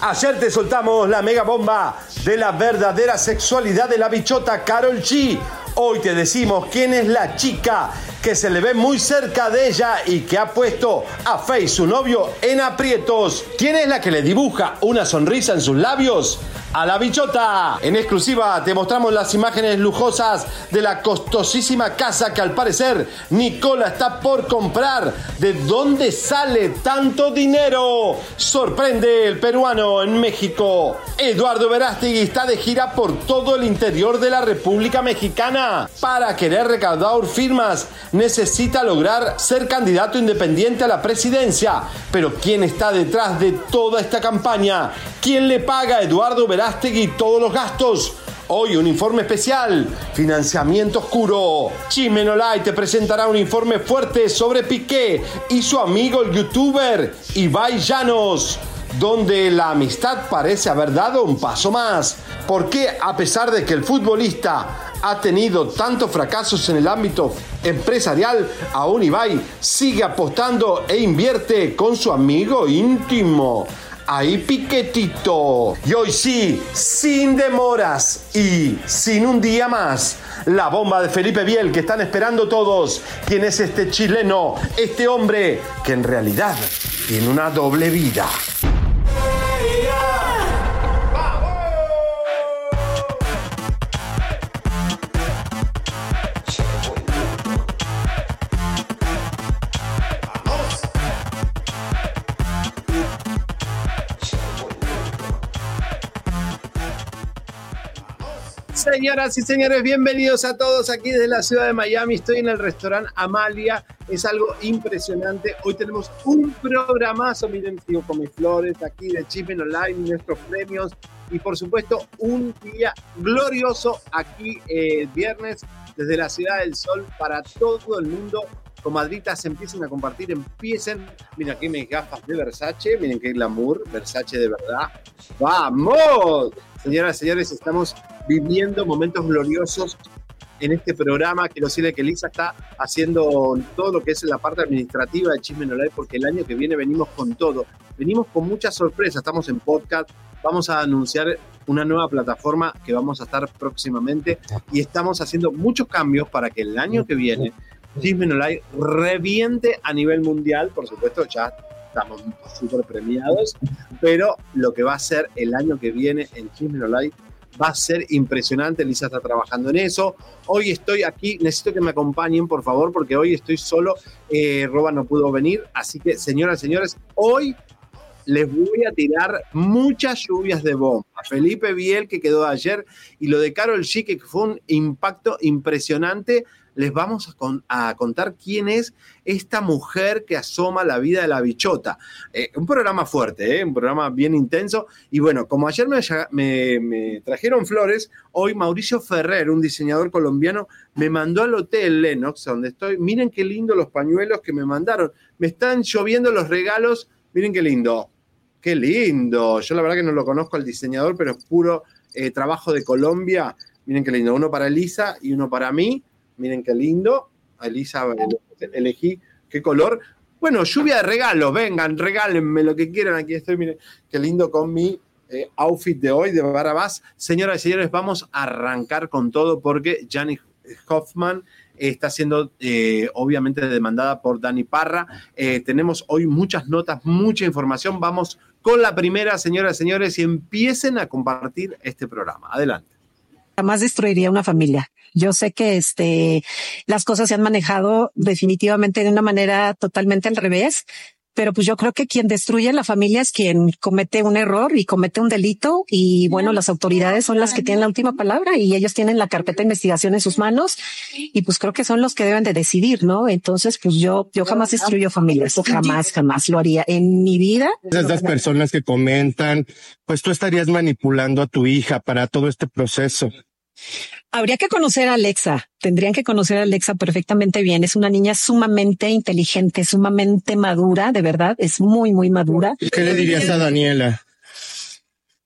Ayer te soltamos la mega bomba de la verdadera sexualidad de la bichota Carol G. Hoy te decimos quién es la chica que se le ve muy cerca de ella y que ha puesto a Faye, su novio, en aprietos. ¿Quién es la que le dibuja una sonrisa en sus labios? A la bichota. En exclusiva te mostramos las imágenes lujosas de la costosísima casa que al parecer Nicola está por comprar. ¿De dónde sale tanto dinero? Sorprende el peruano en México. Eduardo Verástegui está de gira por todo el interior de la República Mexicana. Para querer recaudar firmas necesita lograr ser candidato independiente a la presidencia. Pero ¿quién está detrás de toda esta campaña? ¿Quién le paga a Eduardo Verástegui? Verástegui todos los gastos. Hoy un informe especial, financiamiento oscuro. Chimenolay te presentará un informe fuerte sobre Piqué y su amigo el youtuber Ibai Llanos, donde la amistad parece haber dado un paso más. Porque a pesar de que el futbolista ha tenido tantos fracasos en el ámbito empresarial, aún Ibai sigue apostando e invierte con su amigo íntimo ahí piquetito. Y hoy sí, sin demoras y sin un día más, la bomba de Felipe Biel que están esperando todos. ¿Quién es este chileno? Este hombre que en realidad tiene una doble vida. Señoras y señores, bienvenidos a todos aquí desde la ciudad de Miami. Estoy en el restaurante Amalia. Es algo impresionante. Hoy tenemos un programazo. Miren, tío Come Flores aquí de Chipen Online, nuestros premios. Y por supuesto, un día glorioso aquí el eh, viernes desde la Ciudad del Sol para todo el mundo comadritas empiecen a compartir, empiecen. Mira aquí mis gafas de Versace, miren qué glamour, Versace de verdad. ¡Vamos! Señoras y señores, estamos viviendo momentos gloriosos en este programa. Quiero decirle que Lisa está haciendo todo lo que es la parte administrativa de Chisme Live porque el año que viene venimos con todo. Venimos con muchas sorpresas. Estamos en podcast. Vamos a anunciar una nueva plataforma que vamos a estar próximamente y estamos haciendo muchos cambios para que el año que viene Chisme Live reviente a nivel mundial. Por supuesto, ya estamos súper premiados, pero lo que va a ser el año que viene en Chisme Live va a ser impresionante. Lisa está trabajando en eso. Hoy estoy aquí, necesito que me acompañen, por favor, porque hoy estoy solo. Eh, Roba no pudo venir, así que, señoras y señores, hoy les voy a tirar muchas lluvias de bomba. Felipe Biel, que quedó ayer, y lo de Carol G, que fue un impacto impresionante les vamos a, contar quién es esta mujer que asoma la vida de la bichota. Eh, un programa fuerte, eh, un programa bien intenso. Y bueno, como ayer me, trajeron flores, hoy Mauricio Ferrer, un diseñador colombiano, me mandó al hotel Lennox, donde estoy. Miren qué lindo los pañuelos que me mandaron. Me están lloviendo los regalos. Miren qué lindo. Qué lindo. Yo la verdad que no lo conozco al diseñador, pero es puro eh, trabajo de Colombia. Miren qué lindo. Uno para Elisa y uno para mí. Miren qué lindo. Elisa, elegí qué color. Bueno, lluvia de regalos, vengan, regálenme lo que quieran. Aquí estoy, miren, qué lindo con mi eh, outfit de hoy de Barrabás. Señoras y señores, vamos a arrancar con todo porque Janis Hoffman está siendo eh, obviamente demandada por Dani Parra. Eh, tenemos hoy muchas notas, mucha información. Vamos con la primera, señoras y señores, y empiecen a compartir este programa. Adelante. Jamás destruiría una familia. Yo sé que este, las cosas se han manejado definitivamente de una manera totalmente al revés pero pues yo creo que quien destruye la familia es quien comete un error y comete un delito y bueno, las autoridades son las que tienen la última palabra y ellos tienen la carpeta de investigación en sus manos y pues creo que son los que deben de decidir, ¿no? Entonces, pues yo, yo jamás destruyo familias, jamás, jamás lo haría en mi vida. Esas personas que comentan, pues tú estarías manipulando a tu hija para todo este proceso. Habría que conocer a Alexa. Tendrían que conocer a Alexa perfectamente bien. Es una niña sumamente inteligente, sumamente madura, de verdad. Es muy, muy madura. ¿Qué le dirías a Daniela?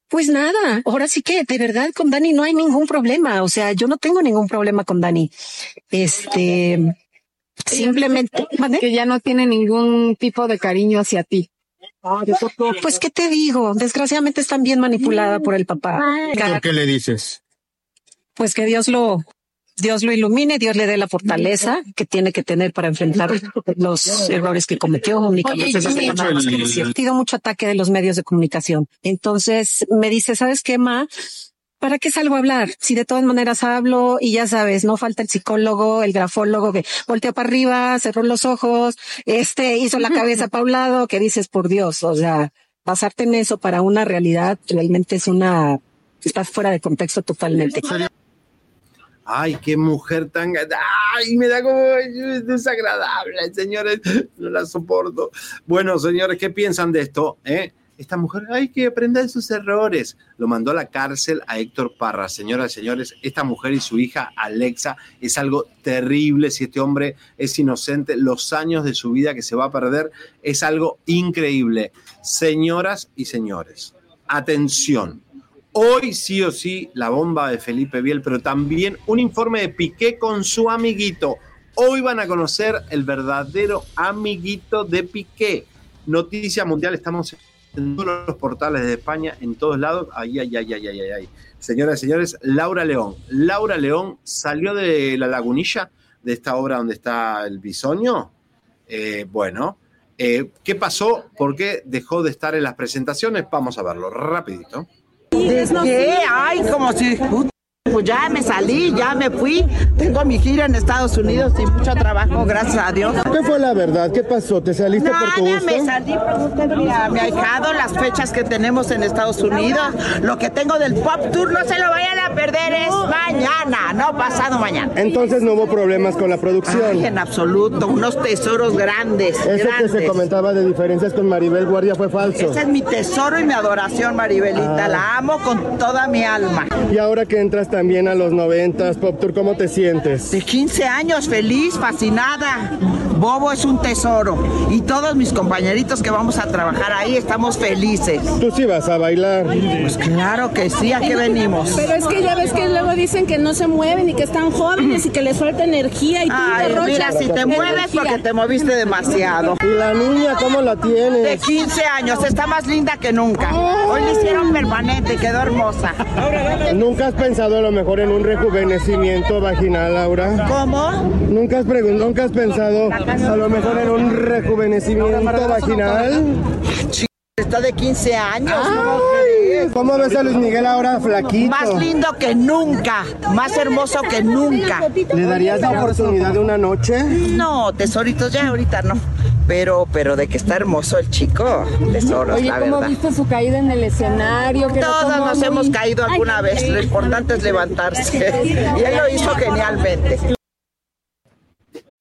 Pues nada, ahora sí que de verdad con Dani no hay ningún problema. O sea, yo no tengo ningún problema con Dani. Este, simplemente que ya no tiene ningún tipo de cariño hacia ti. Pues qué te digo, desgraciadamente están bien manipulada por el papá. ¿Qué le dices? Pues que Dios lo, Dios lo ilumine, Dios le dé la fortaleza que tiene que tener para enfrentar los errores que cometió únicamente. Ha sido mucho ataque de los medios de comunicación. Entonces me dice, ¿sabes qué, Ma? ¿Para qué salgo a hablar? Si de todas maneras hablo y ya sabes, no falta el psicólogo, el grafólogo que volteó para arriba, cerró los ojos, este hizo la cabeza para un lado, que dices, por Dios, o sea, basarte en eso para una realidad realmente es una, estás fuera de contexto totalmente. Ay, qué mujer tan... Ay, me da como desagradable, señores, no la soporto. Bueno, señores, ¿qué piensan de esto? Eh? Esta mujer hay que aprender sus errores. Lo mandó a la cárcel a Héctor Parra. Señoras y señores, esta mujer y su hija Alexa es algo terrible. Si este hombre es inocente, los años de su vida que se va a perder es algo increíble. Señoras y señores, atención Hoy sí o sí la bomba de Felipe Biel, pero también un informe de Piqué con su amiguito. Hoy van a conocer el verdadero amiguito de Piqué. Noticia mundial, estamos en todos los portales de España, en todos lados. Ay, ay, ay, ay, ay, ay. Señoras y señores, Laura León. Laura León salió de la lagunilla de esta obra donde está el bisoño. Eh, bueno, eh, ¿qué pasó? ¿Por qué dejó de estar en las presentaciones? Vamos a verlo rapidito. ¿Qué? Ay, como si pues ya me salí, ya me fui. Tengo mi gira en Estados Unidos y mucho trabajo, gracias a Dios. ¿Qué fue la verdad? ¿Qué pasó? ¿Te saliste por tu gusto? me salí Mira, me ha dejado las fechas que tenemos en Estados Unidos. Lo que tengo del Pop Tour, no se lo vayan a perder, es mañana, no pasado mañana. Entonces no hubo problemas con la producción. en absoluto, unos tesoros grandes. Eso que se comentaba de diferencias con Maribel Guardia fue falso. Ese es mi tesoro y mi adoración, Maribelita. Ah. La amo con toda mi alma. Y ahora que entras también a los noventas, Pop Tour, ¿cómo te sientes? De 15 años, feliz, fascinada. Bobo es un tesoro. Y todos mis compañeritos que vamos a trabajar ahí estamos felices. ¿Tú sí vas a bailar? Pues claro que sí, ¿a qué venimos? Pero es que ya ves que luego dicen que no se mueven y que están jóvenes y que les falta energía y tú Ay, mira, si te mueves porque te moviste demasiado. ¿Y la niña cómo la tienes? De 15 años, está más linda que nunca. Hoy le hicieron permanente, quedó hermosa. ¿Nunca has pensado a lo mejor en un rejuvenecimiento vaginal, Laura? ¿Cómo? ¿Nunca has, ¿Nunca has pensado a lo mejor en un rejuvenecimiento vaginal? Está de 15 años. ¿Cómo ves a Luis Miguel ahora flaquito? Más lindo que nunca, más hermoso que nunca. ¿Le darías la oportunidad de una noche? No, tesoritos, ya ahorita no. Pero, pero de que está hermoso el chico, tesoros, Oye, la ¿cómo viste su caída en el escenario? Todos nos hemos caído alguna vez, lo importante es levantarse. y él lo hizo genialmente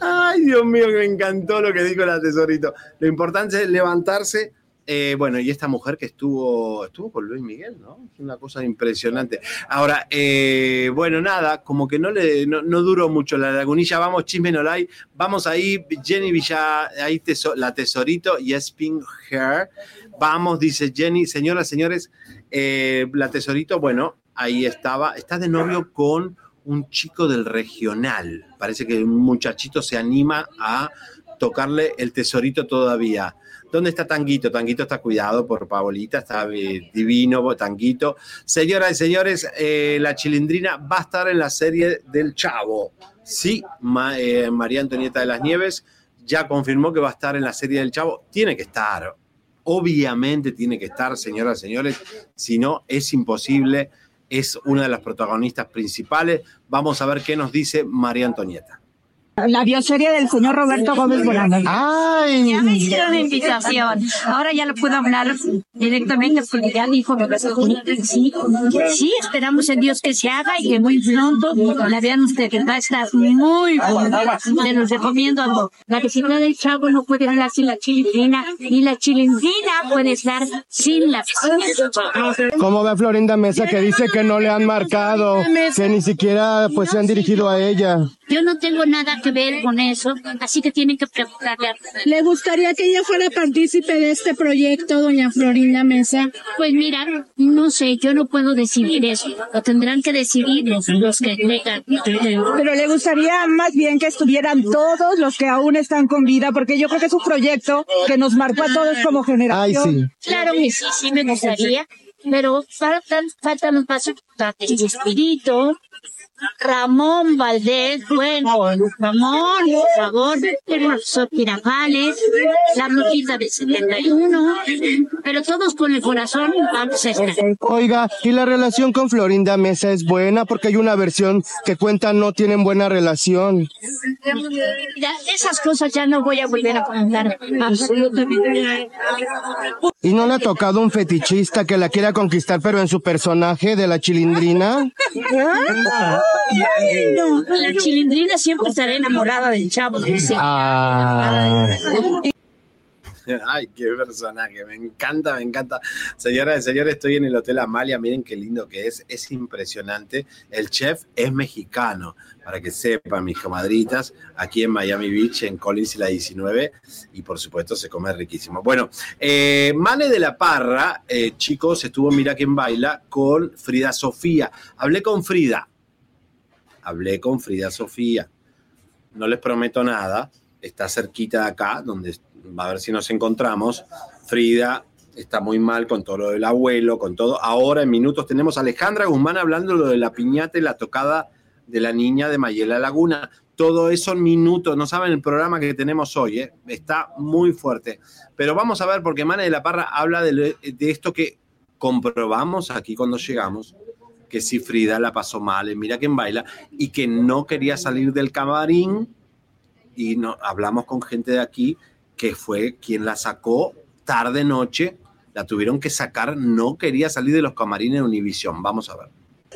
Ay, Dios mío, me encantó lo que dijo la tesorito. Lo importante es levantarse. Eh, bueno, y esta mujer que estuvo, estuvo con Luis Miguel, ¿no? Es una cosa impresionante. Ahora, eh, bueno, nada, como que no le no, no duró mucho la lagunilla. Vamos, chisme no hay. Vamos ahí, Jenny Villa, ahí la tesorito y Spin Hair. Vamos, dice Jenny, señoras, señores, eh, la tesorito, bueno, ahí estaba, está de novio con un chico del regional. Parece que un muchachito se anima a tocarle el tesorito todavía. ¿Dónde está Tanguito? Tanguito está cuidado por Paolita, está eh, divino, Tanguito. Señoras y señores, eh, la chilindrina va a estar en la serie del Chavo. Sí, eh, María Antonieta de las Nieves ya confirmó que va a estar en la serie del Chavo. Tiene que estar, obviamente tiene que estar, señoras y señores, si no es imposible, es una de las protagonistas principales. Vamos a ver qué nos dice María Antonieta. La bioserie del señor Roberto Gómez Bolaño. Ay, Ya me hicieron la invitación. Ahora ya lo puedo hablar directamente porque ya dijo que sí. Sí, esperamos en Dios que se haga y que muy pronto la vean ustedes. Va a estar muy buena. Te los recomiendo. La vecindad del chavo no puede hablar sin la chilindrina y la chilindrina puede estar sin la. ¿Cómo ve Florinda Mesa que dice que no le han marcado, que ni siquiera pues se han dirigido a ella? Yo no tengo nada que ver con eso, así que tienen que preguntarle a ¿Le gustaría que ella fuera partícipe de este proyecto, doña Florinda Mesa? Pues mira, no sé, yo no puedo decidir eso. Lo tendrán que decidir los, los que tengan. Pero le gustaría más bien que estuvieran todos los que aún están con vida, porque yo creo que es un proyecto que nos marcó a todos como Ay, generación. sí. Claro que sí, sí me gustaría, pero faltan, faltan los pasos importantes. Espíritu, Ramón Valdés, bueno, Ramón, por favor, el profesor Tirajales, la brujita de 71, pero todos con el corazón vamos a estar. Oiga, ¿y la relación con Florinda Mesa es buena? Porque hay una versión que cuenta no tienen buena relación. Mira, esas cosas ya no voy a volver a comentar. Absolutamente. ¿Y no le ha tocado un fetichista que la quiera conquistar pero en su personaje de la chilindrina? No, la chilindrina siempre estará enamorada del chavo. dice. Ah. Ay, qué personaje, me encanta, me encanta. Señoras y señores, estoy en el Hotel Amalia, miren qué lindo que es, es impresionante. El chef es mexicano, para que sepan mis comadritas, aquí en Miami Beach, en Collins y la 19, y por supuesto se come riquísimo. Bueno, eh, Mane de la Parra, eh, chicos, estuvo en Mira quién baila con Frida Sofía. Hablé con Frida, hablé con Frida Sofía. No les prometo nada, está cerquita de acá, donde va a ver si nos encontramos. Frida está muy mal con todo lo del abuelo, con todo. Ahora en minutos tenemos a Alejandra Guzmán hablando lo de la piñata y la tocada de la niña de Mayela Laguna. Todo eso en minutos, no saben el programa que tenemos hoy, ¿eh? está muy fuerte. Pero vamos a ver, porque Mane de la Parra habla de, esto que comprobamos aquí cuando llegamos, que si Frida la pasó mal en Mira quién baila y que no quería salir del camarín y no, hablamos con gente de aquí que fue quien la sacó tarde noche, la tuvieron que sacar, no quería salir de los camarines de Univisión. Vamos a ver.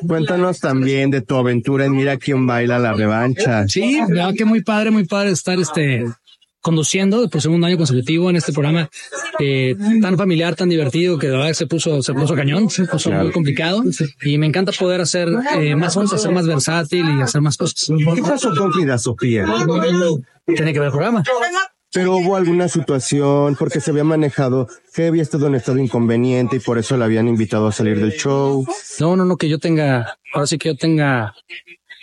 Cuéntanos también de tu aventura en Mira quién baila la revancha. Sí, verdad que muy padre, muy padre estar este conduciendo por segundo año consecutivo en este programa eh, tan familiar, tan divertido que de verdad se puso, se puso cañón, se puso muy complicado y me encanta poder hacer eh, más cosas, ser más versátil y hacer más cosas. ¿Qué pasó con Frida Sofía? Tiene que ver el programa. Pero hubo alguna situación porque se había manejado que había estado en estado inconveniente y por eso la habían invitado a salir del show. No, no, no, que yo tenga, ahora sí que yo tenga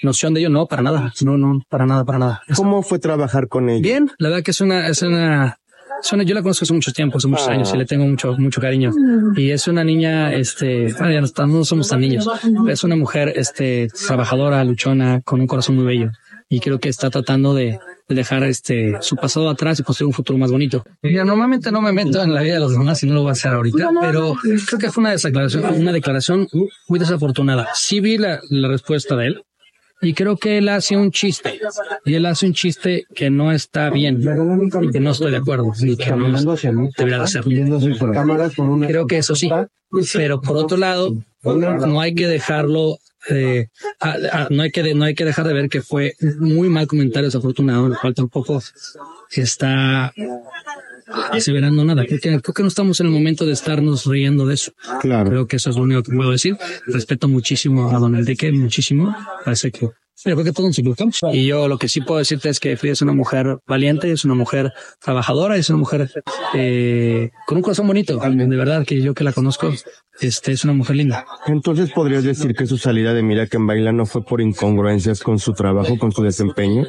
noción de ello, no, para nada, no, no, para nada, para nada. ¿Cómo fue trabajar con ella? Bien, la verdad que es una, es una, es una- yo la conozco hace mucho tiempo, hace muchos Ah. años y le tengo mucho, mucho cariño. Y es una niña, este, bueno, ya no, estamos- no somos tan niños, es una mujer, este, trabajadora, luchona, con un corazón muy bello. y creo que está tratando de, de dejar este su pasado atrás y construir un futuro más bonito. Mira, normalmente no me meto en la vida de los demás y no lo voy a hacer ahorita, pero creo que fue una declaración, una declaración muy desafortunada. Sí vi la, la respuesta de él, y creo que él hace un chiste. Y él hace un chiste que no está bien. Y que no estoy de acuerdo. Y que no debería hacerlo. Creo que eso sí. Pero por otro lado, no hay que dejarlo eh, a- no hay que no hay que dejar de ver que fue muy mal comentario desafortunado, el cual tampoco está aseverando nada. Creo que, creo que no estamos en el momento de estarnos riendo de eso. Claro. Creo que eso es lo único que puedo decir. Respeto muchísimo a Don Enrique, muchísimo. Parece que creo que todos nos equivocamos. Y yo lo que sí puedo decirte es que Frida es una mujer valiente, es una mujer trabajadora, es una mujer eh, con un corazón bonito. De verdad que yo que la conozco, este es una mujer linda. Entonces podrías decir que su salida de Mira en Baila no fue por incongruencias con su trabajo, con su desempeño.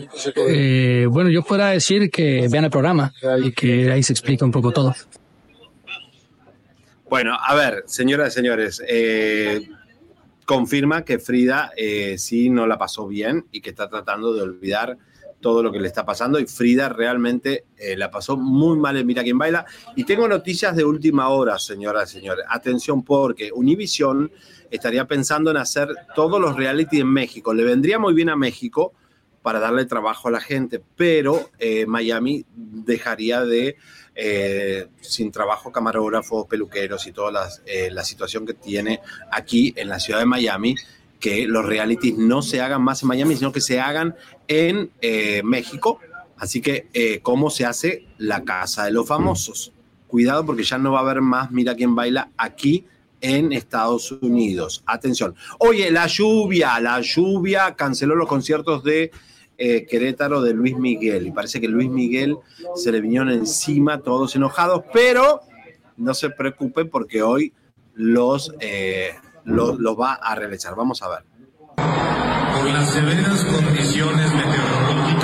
Eh, bueno, yo pueda decir que vean el programa y que ahí se explica un poco todo. Bueno, a ver, señoras y señores, eh, confirma que Frida eh, sí no la pasó bien y que está tratando de olvidar todo lo que le está pasando y Frida realmente eh, la pasó muy mal en Mira quién baila. Y tengo noticias de última hora, señoras y señores. Atención porque Univision estaría pensando en hacer todos los reality en México. Le vendría muy bien a México para darle trabajo a la gente, pero eh, Miami dejaría de eh, sin trabajo camarógrafos, peluqueros y toda la situación que tiene aquí en la ciudad de Miami, que los realities no se hagan más en Miami, sino que se hagan en eh, México. Así que, eh, ¿cómo se hace la casa de los famosos? Cuidado porque ya no va a haber más Mira quién baila aquí en Estados Unidos. Atención. Oye, la lluvia, la lluvia canceló los conciertos de eh, Querétaro de Luis Miguel. Y parece que Luis Miguel se le vinieron encima todos enojados, pero no se preocupe porque hoy los, los, los va a realizar. Vamos a ver. Por las severas condiciones meteorológicas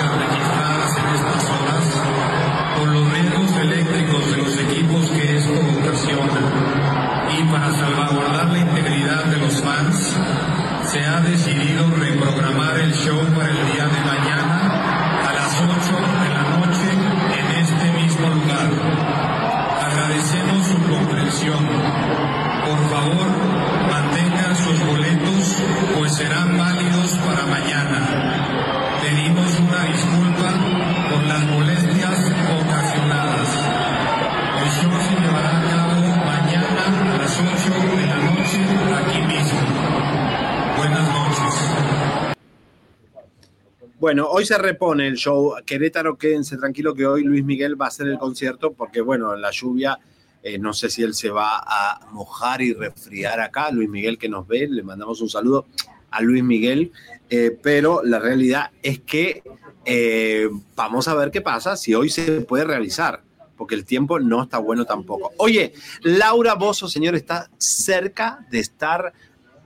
Bueno, hoy se repone el show. Querétaro, quédense tranquilo que hoy Luis Miguel va a hacer el concierto porque, bueno, la lluvia, eh, no sé si él se va a mojar y resfriar acá. Luis Miguel que nos ve, le mandamos un saludo a Luis Miguel, eh, pero la realidad es que eh, vamos a ver qué pasa si hoy se puede realizar, porque el tiempo no está bueno tampoco. Oye, Laura Bozo, señor, está cerca de estar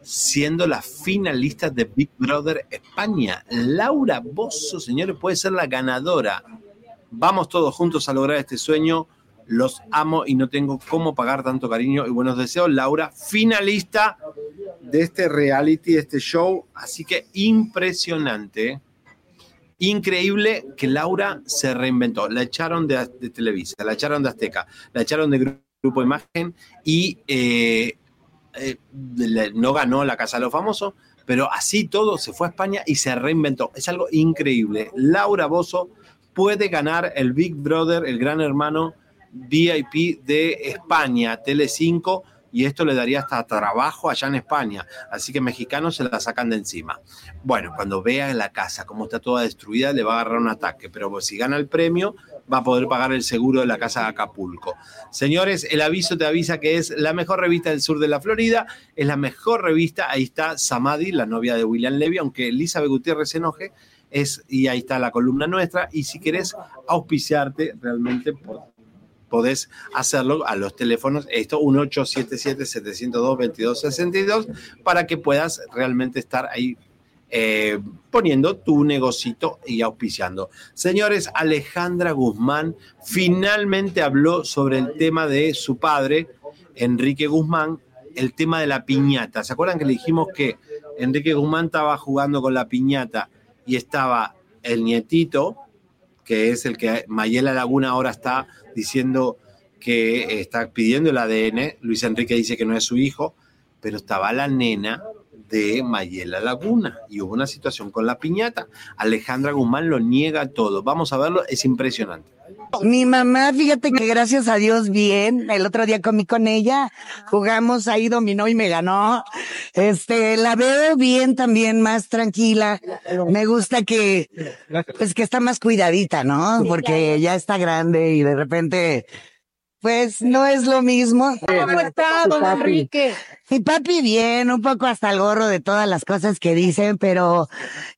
siendo la finalista de Big Brother España. Laura Bozo, señores, puede ser la ganadora. Vamos todos juntos a lograr este sueño. Los amo y no tengo cómo pagar tanto cariño y buenos deseos. Laura, finalista de este reality, de este show. Así que impresionante. Increíble que Laura se reinventó. La echaron de, de Televisa, la echaron de Azteca, la echaron de Grupo Imagen y eh, eh, no ganó la Casa de los Famosos, pero así todo se fue a España y se reinventó. Es algo increíble. Laura Bozo puede ganar el Big Brother, el gran hermano VIP de España, Tele5, y esto le daría hasta trabajo allá en España. Así que mexicanos se la sacan de encima. Bueno, cuando vea la casa cómo está toda destruida, le va a agarrar un ataque, pero si gana el premio, va a poder pagar el seguro de la casa de Acapulco. Señores, el aviso te avisa que es la mejor revista del sur de la Florida, es la mejor revista, ahí está Samadhi, la novia de William Levy, aunque Elizabeth Gutiérrez se enoje, es, y ahí está la columna nuestra, y si querés auspiciarte realmente podés hacerlo a los teléfonos, esto 1877-702-2262, para que puedas realmente estar ahí eh, poniendo tu negocito y auspiciando. Señores, Alejandra Guzmán finalmente habló sobre el tema de su padre, Enrique Guzmán, el tema de la piñata. ¿Se acuerdan que le dijimos que Enrique Guzmán estaba jugando con la piñata y estaba el nietito, que es el que Mayela Laguna ahora está diciendo que está pidiendo el ADN, Luis Enrique dice que no es su hijo, pero estaba la nena de Mayela Laguna y hubo una situación con la piñata. Alejandra Guzmán lo niega todo. Vamos a verlo, es impresionante. Mi mamá, fíjate que gracias a Dios bien, el otro día comí con ella, jugamos ahí, dominó y me ganó. Este, la veo bien también, más tranquila. Me gusta que, pues que está más cuidadita, ¿no? Porque ya está grande y de repente pues no es lo mismo. ¿Cómo está, don Enrique? Mi papi bien, un poco hasta el gorro de todas las cosas que dicen, pero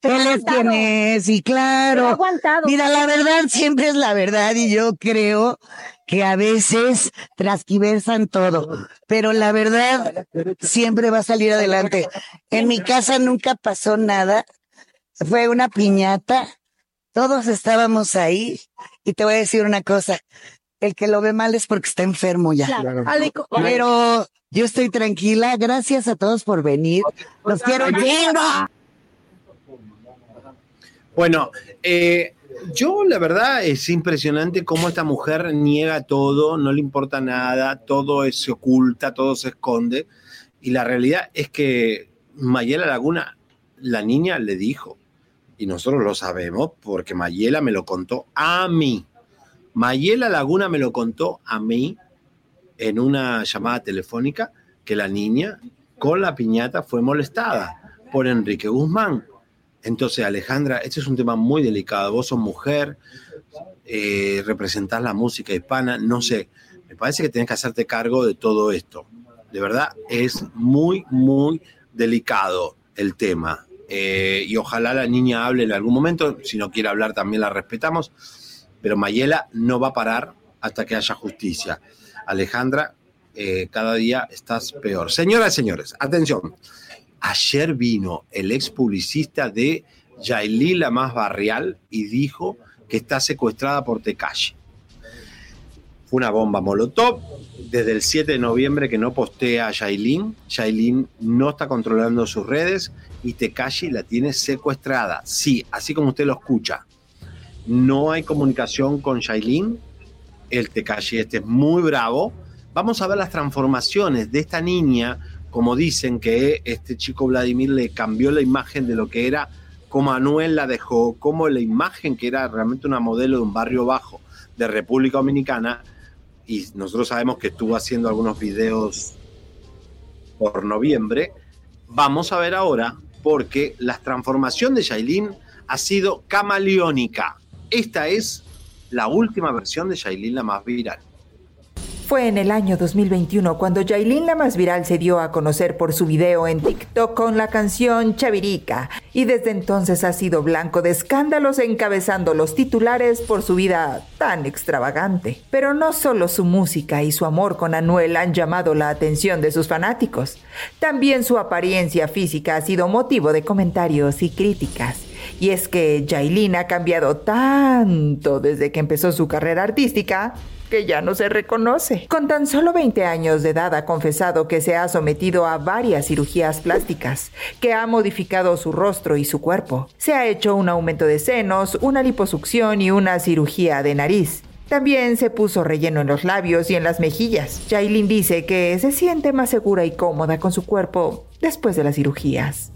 él es quien es, y claro. aguantado. Mira, la verdad siempre es la verdad, y yo creo que a veces transquiversan todo, pero la verdad siempre va a salir adelante. En mi casa nunca pasó nada, fue una piñata, todos estábamos ahí, y te voy a decir una cosa, el que lo ve mal es porque está enfermo ya. Aleco- Pero yo estoy tranquila. Gracias a todos por venir. Los quiero chingo. Bueno, eh, yo la verdad es impresionante cómo esta mujer niega todo, no le importa nada, todo es- se oculta, todo se esconde. Y la realidad es que Mayela Laguna, la niña le dijo, y nosotros lo sabemos porque Mayela me lo contó a mí. Mayela Laguna me lo contó a mí en una llamada telefónica que la niña con la piñata fue molestada por Enrique Guzmán. Entonces, Alejandra, este es un tema muy delicado. Vos sos mujer, eh, representás la música hispana, no sé, me parece que tenés que hacerte cargo de todo esto. De verdad, es muy, muy delicado el tema. Eh, y ojalá la niña hable en algún momento, si no quiere hablar también la respetamos, pero Mayela no va a parar hasta que haya justicia. Alejandra, eh, cada día estás peor. Señoras y señores, atención. Ayer vino el ex publicista de Yailí La Más Barrial y dijo que está secuestrada por Tecashi. Fue una bomba molotov. Desde el 7 de noviembre que no postea a Yailin, Yailin no está controlando sus redes y Tekashi la tiene secuestrada. Sí, así como usted lo escucha. No hay comunicación con Yailin. El Tekashi este es muy bravo. Vamos a ver las transformaciones de esta niña, como dicen que este chico Vladimir le cambió la imagen de lo que era, como Anuel la dejó, como la imagen que era realmente una modelo de un barrio bajo de República Dominicana, y nosotros sabemos que estuvo haciendo algunos videos por noviembre, vamos a ver ahora porque la transformación de Shailin ha sido camaleónica. Esta es la última versión de Shailin, la más viral. Fue en el año 2021 cuando Yailin la más viral se dio a conocer por su video en TikTok con la canción Chavirica y desde entonces ha sido blanco de escándalos encabezando los titulares por su vida tan extravagante. Pero no solo su música y su amor con Anuel han llamado la atención de sus fanáticos, también su apariencia física ha sido motivo de comentarios y críticas. Y es que Yailin ha cambiado tanto desde que empezó su carrera artística que ya no se reconoce. Con tan solo 20 años de edad ha confesado que se ha sometido a varias cirugías plásticas, que ha modificado su rostro y su cuerpo. Se ha hecho un aumento de senos, una liposucción y una cirugía de nariz. También se puso relleno en los labios y en las mejillas. Jailin dice que se siente más segura y cómoda con su cuerpo después de las cirugías.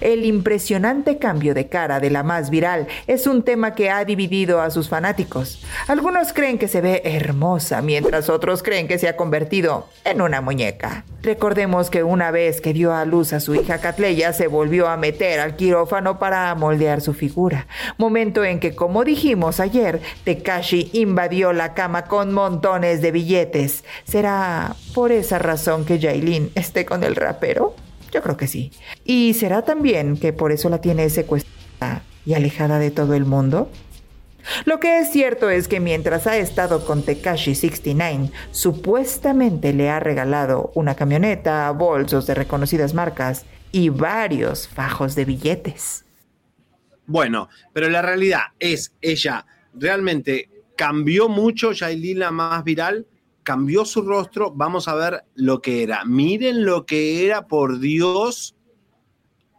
El impresionante cambio de cara de la más viral es un tema que ha dividido a sus fanáticos. Algunos creen que se ve hermosa, mientras otros creen que se ha convertido en una muñeca. Recordemos que una vez que dio a luz a su hija Catleya, se volvió a meter al quirófano para moldear su figura. Momento en que, como dijimos ayer, Tekashi invadió la cama con montones de billetes. ¿Será por esa razón que Jailin esté con el rapero? Yo creo que sí. ¿Y será también que por eso la tiene secuestrada y alejada de todo el mundo? Lo que es cierto es que mientras ha estado con Tekashi 69, supuestamente le ha regalado una camioneta, bolsos de reconocidas marcas y varios fajos de billetes. Bueno, pero la realidad es, ella realmente cambió mucho, Yailin la más viral, cambió su rostro, vamos a ver lo que era. Miren lo que era, por Dios,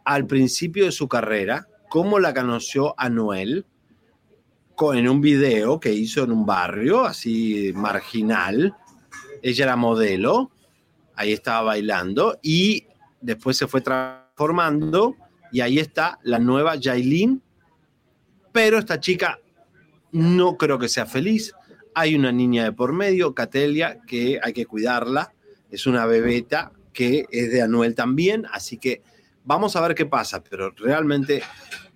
al principio de su carrera, cómo la conoció a Noel con, en un video que hizo en un barrio así marginal. Ella era modelo, ahí estaba bailando y después se fue transformando y ahí está la nueva Yailin. Pero esta chica no creo que sea feliz. Hay una niña de por medio, Catelia, que hay que cuidarla. Es una bebeta que es de Anuel también, así que vamos a ver qué pasa, pero realmente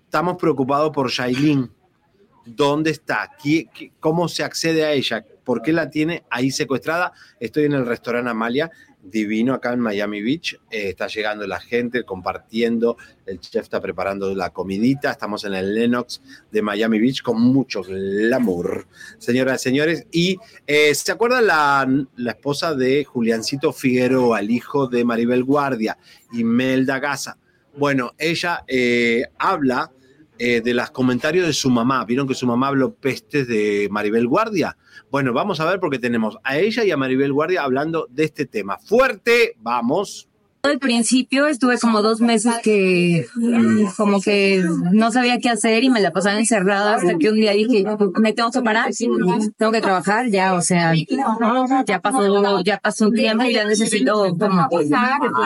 estamos preocupados por Yailin. ¿Dónde está? ¿Cómo se accede a ella? ¿Por qué la tiene ahí secuestrada? Estoy en el restaurante Amalia divino acá en Miami Beach. Eh, está llegando la gente, compartiendo. El chef está preparando la comidita. Estamos en el Lennox de Miami Beach con mucho glamour, señoras y señores. Y eh, ¿se acuerda la, la, esposa de Juliancito Figueroa, el hijo de Maribel Guardia, Imelda Gaza? Bueno, ella eh, habla de los comentarios de su mamá. ¿Vieron que su mamá habló pestes de Maribel Guardia? Bueno, vamos a ver porque tenemos a ella y a Maribel Guardia hablando de este tema. Fuerte, vamos. Al principio estuve como dos meses que como que no sabía qué hacer y me la pasaba encerrada hasta que un día dije, me tengo que parar, tengo que trabajar ya, o sea, ya pasó, ya pasó un tiempo y ya necesito como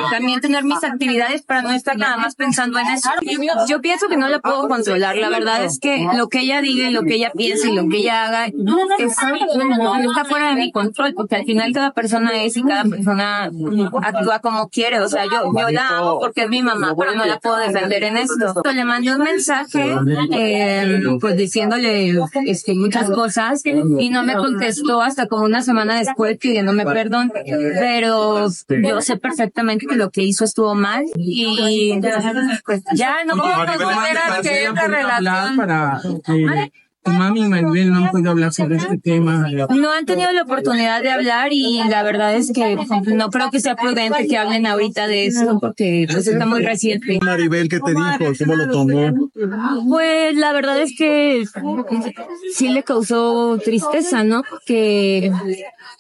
también tener mis actividades para no estar nada más pensando en eso. Yo pienso que no la puedo controlar, la verdad es que lo que ella diga y lo que ella piense y lo que ella haga está fuera de mi control, porque al final cada persona es y cada persona actúa como quiere o sea, yo, yo la amo porque es mi mamá, pero no la puedo defender en esto. Le mandé un mensaje, eh, pues diciéndole este, muchas cosas y no me contestó hasta como una semana después pidiéndome perdón, pero yo sé perfectamente que lo que hizo estuvo mal y ya no puedo volver a hacer la relación. Mami y Maribel no han podido hablar sobre este tema. No han tenido la oportunidad de hablar y la verdad es que no creo que sea prudente que hablen ahorita de eso porque pues está muy reciente. Maribel, ¿qué te dijo? ¿Cómo lo tomó? Pues la verdad es que sí le causó tristeza, ¿no? Que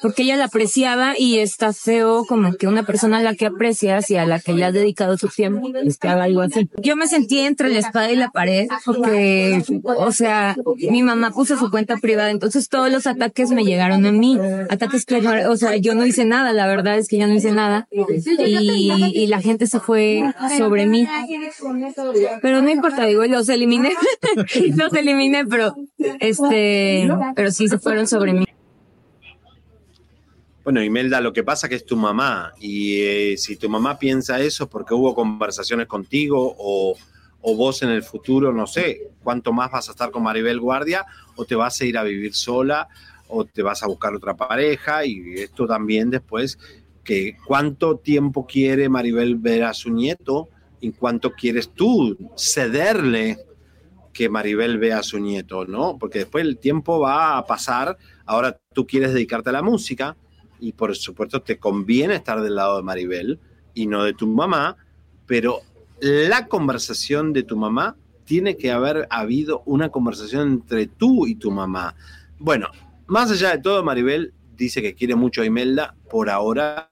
porque ella la apreciaba y está feo como que una persona a la que aprecias y a la que le has dedicado su tiempo, pues que haga algo así. Yo me sentí entre la espada y la pared porque, o sea, mi mamá puso su cuenta privada, entonces todos los ataques me llegaron a mí, ataques que, o sea, yo no hice nada, la verdad es que yo no hice nada y, la gente se fue sobre mí. Pero no importa, digo, los eliminé, los eliminé, pero este, pero sí se fueron sobre mí. Bueno, Imelda, lo que pasa es que es tu mamá y eh, si tu mamá piensa eso porque hubo conversaciones contigo o, o vos en el futuro, no sé, cuánto más vas a estar con Maribel Guardia o te vas a ir a vivir sola o te vas a buscar otra pareja y esto también después, que cuánto tiempo quiere Maribel ver a su nieto y cuánto quieres tú cederle que Maribel vea a su nieto, ¿no? Porque después el tiempo va a pasar, ahora tú quieres dedicarte a la música y por supuesto te conviene estar del lado de Maribel y no de tu mamá, pero la conversación de tu mamá tiene que haber habido una conversación entre tú y tu mamá. Bueno, más allá de todo, Maribel dice que quiere mucho a Imelda. Por ahora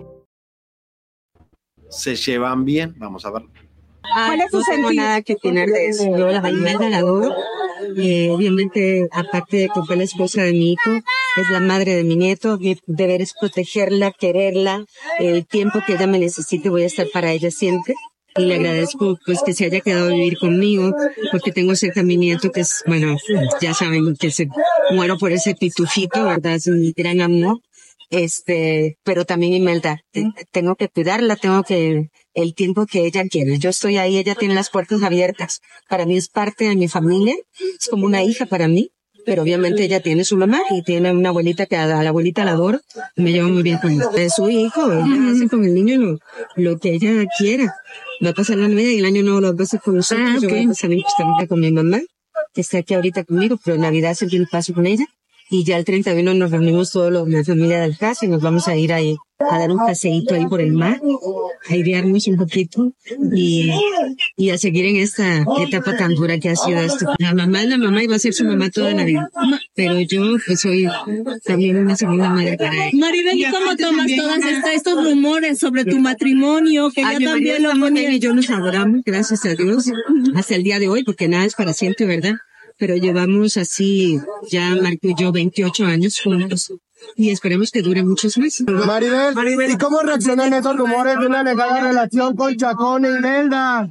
Se llevan bien. Vamos a ver. Ah, no tengo nada que tener de eso. Yo la Imelda la adoro. Eh, obviamente, aparte de que fue la esposa de mi hijo, es la madre de mi nieto. Mi deber es protegerla, quererla. El tiempo que ella me necesite voy a estar para ella siempre. y le agradezco pues que se haya quedado a vivir conmigo porque tengo cerca a mi nieto que es, bueno, ya saben que se muero por ese pitufito, ¿verdad? Es un gran amor. Este, pero también Imelda, te- tengo que cuidarla, tengo que, el tiempo que ella quiere. Yo estoy ahí, ella tiene las puertas abiertas. Para mí es parte de mi familia, es como una hija para mí pero obviamente ella tiene su mamá y tiene una abuelita que a la abuelita la adoro me llevo muy bien con ella. Es su hijo, ella hace con el niño lo, lo que ella quiera. Va a pasar la Navidad y el año nuevo a pasar con nosotros. Ah, Yo voy a pasar con mi mamá, que está aquí ahorita conmigo, pero en Navidad siempre lo paso con ella. Y ya el 31 nos reunimos todos los, la familia del caso y nos vamos a ir ahí a dar un paseíto ahí por el mar, a airearnos un poquito y, y a seguir en esta etapa tan dura que ha sido esto. La mamá es la mamá y va a ser su mamá toda la vida. Pero yo pues soy también una segunda madre para ella. Maribel, ¿y cómo tomas todos esta- estos rumores sobre tu matrimonio? Que ya también lo y yo nos adoramos, gracias a Dios, hasta el día de hoy, porque nada es para siempre, ¿verdad? Pero llevamos así, ya Marco y yo, 28 años juntos. Y esperemos que dure muchos meses. Maribel, ¿y cómo reaccionan esos rumores de una negada relación con Chacón e Imelda?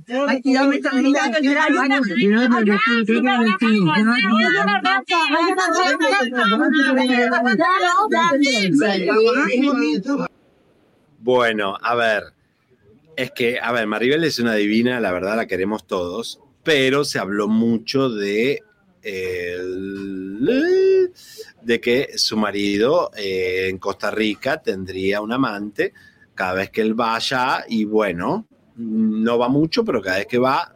Bueno, a ver. Es que, a ver, Maribel es una divina, la verdad la queremos todos, pero se habló mucho de, de que su marido eh, en Costa Rica tendría un amante cada vez que él vaya y bueno, no va mucho, pero cada vez que va,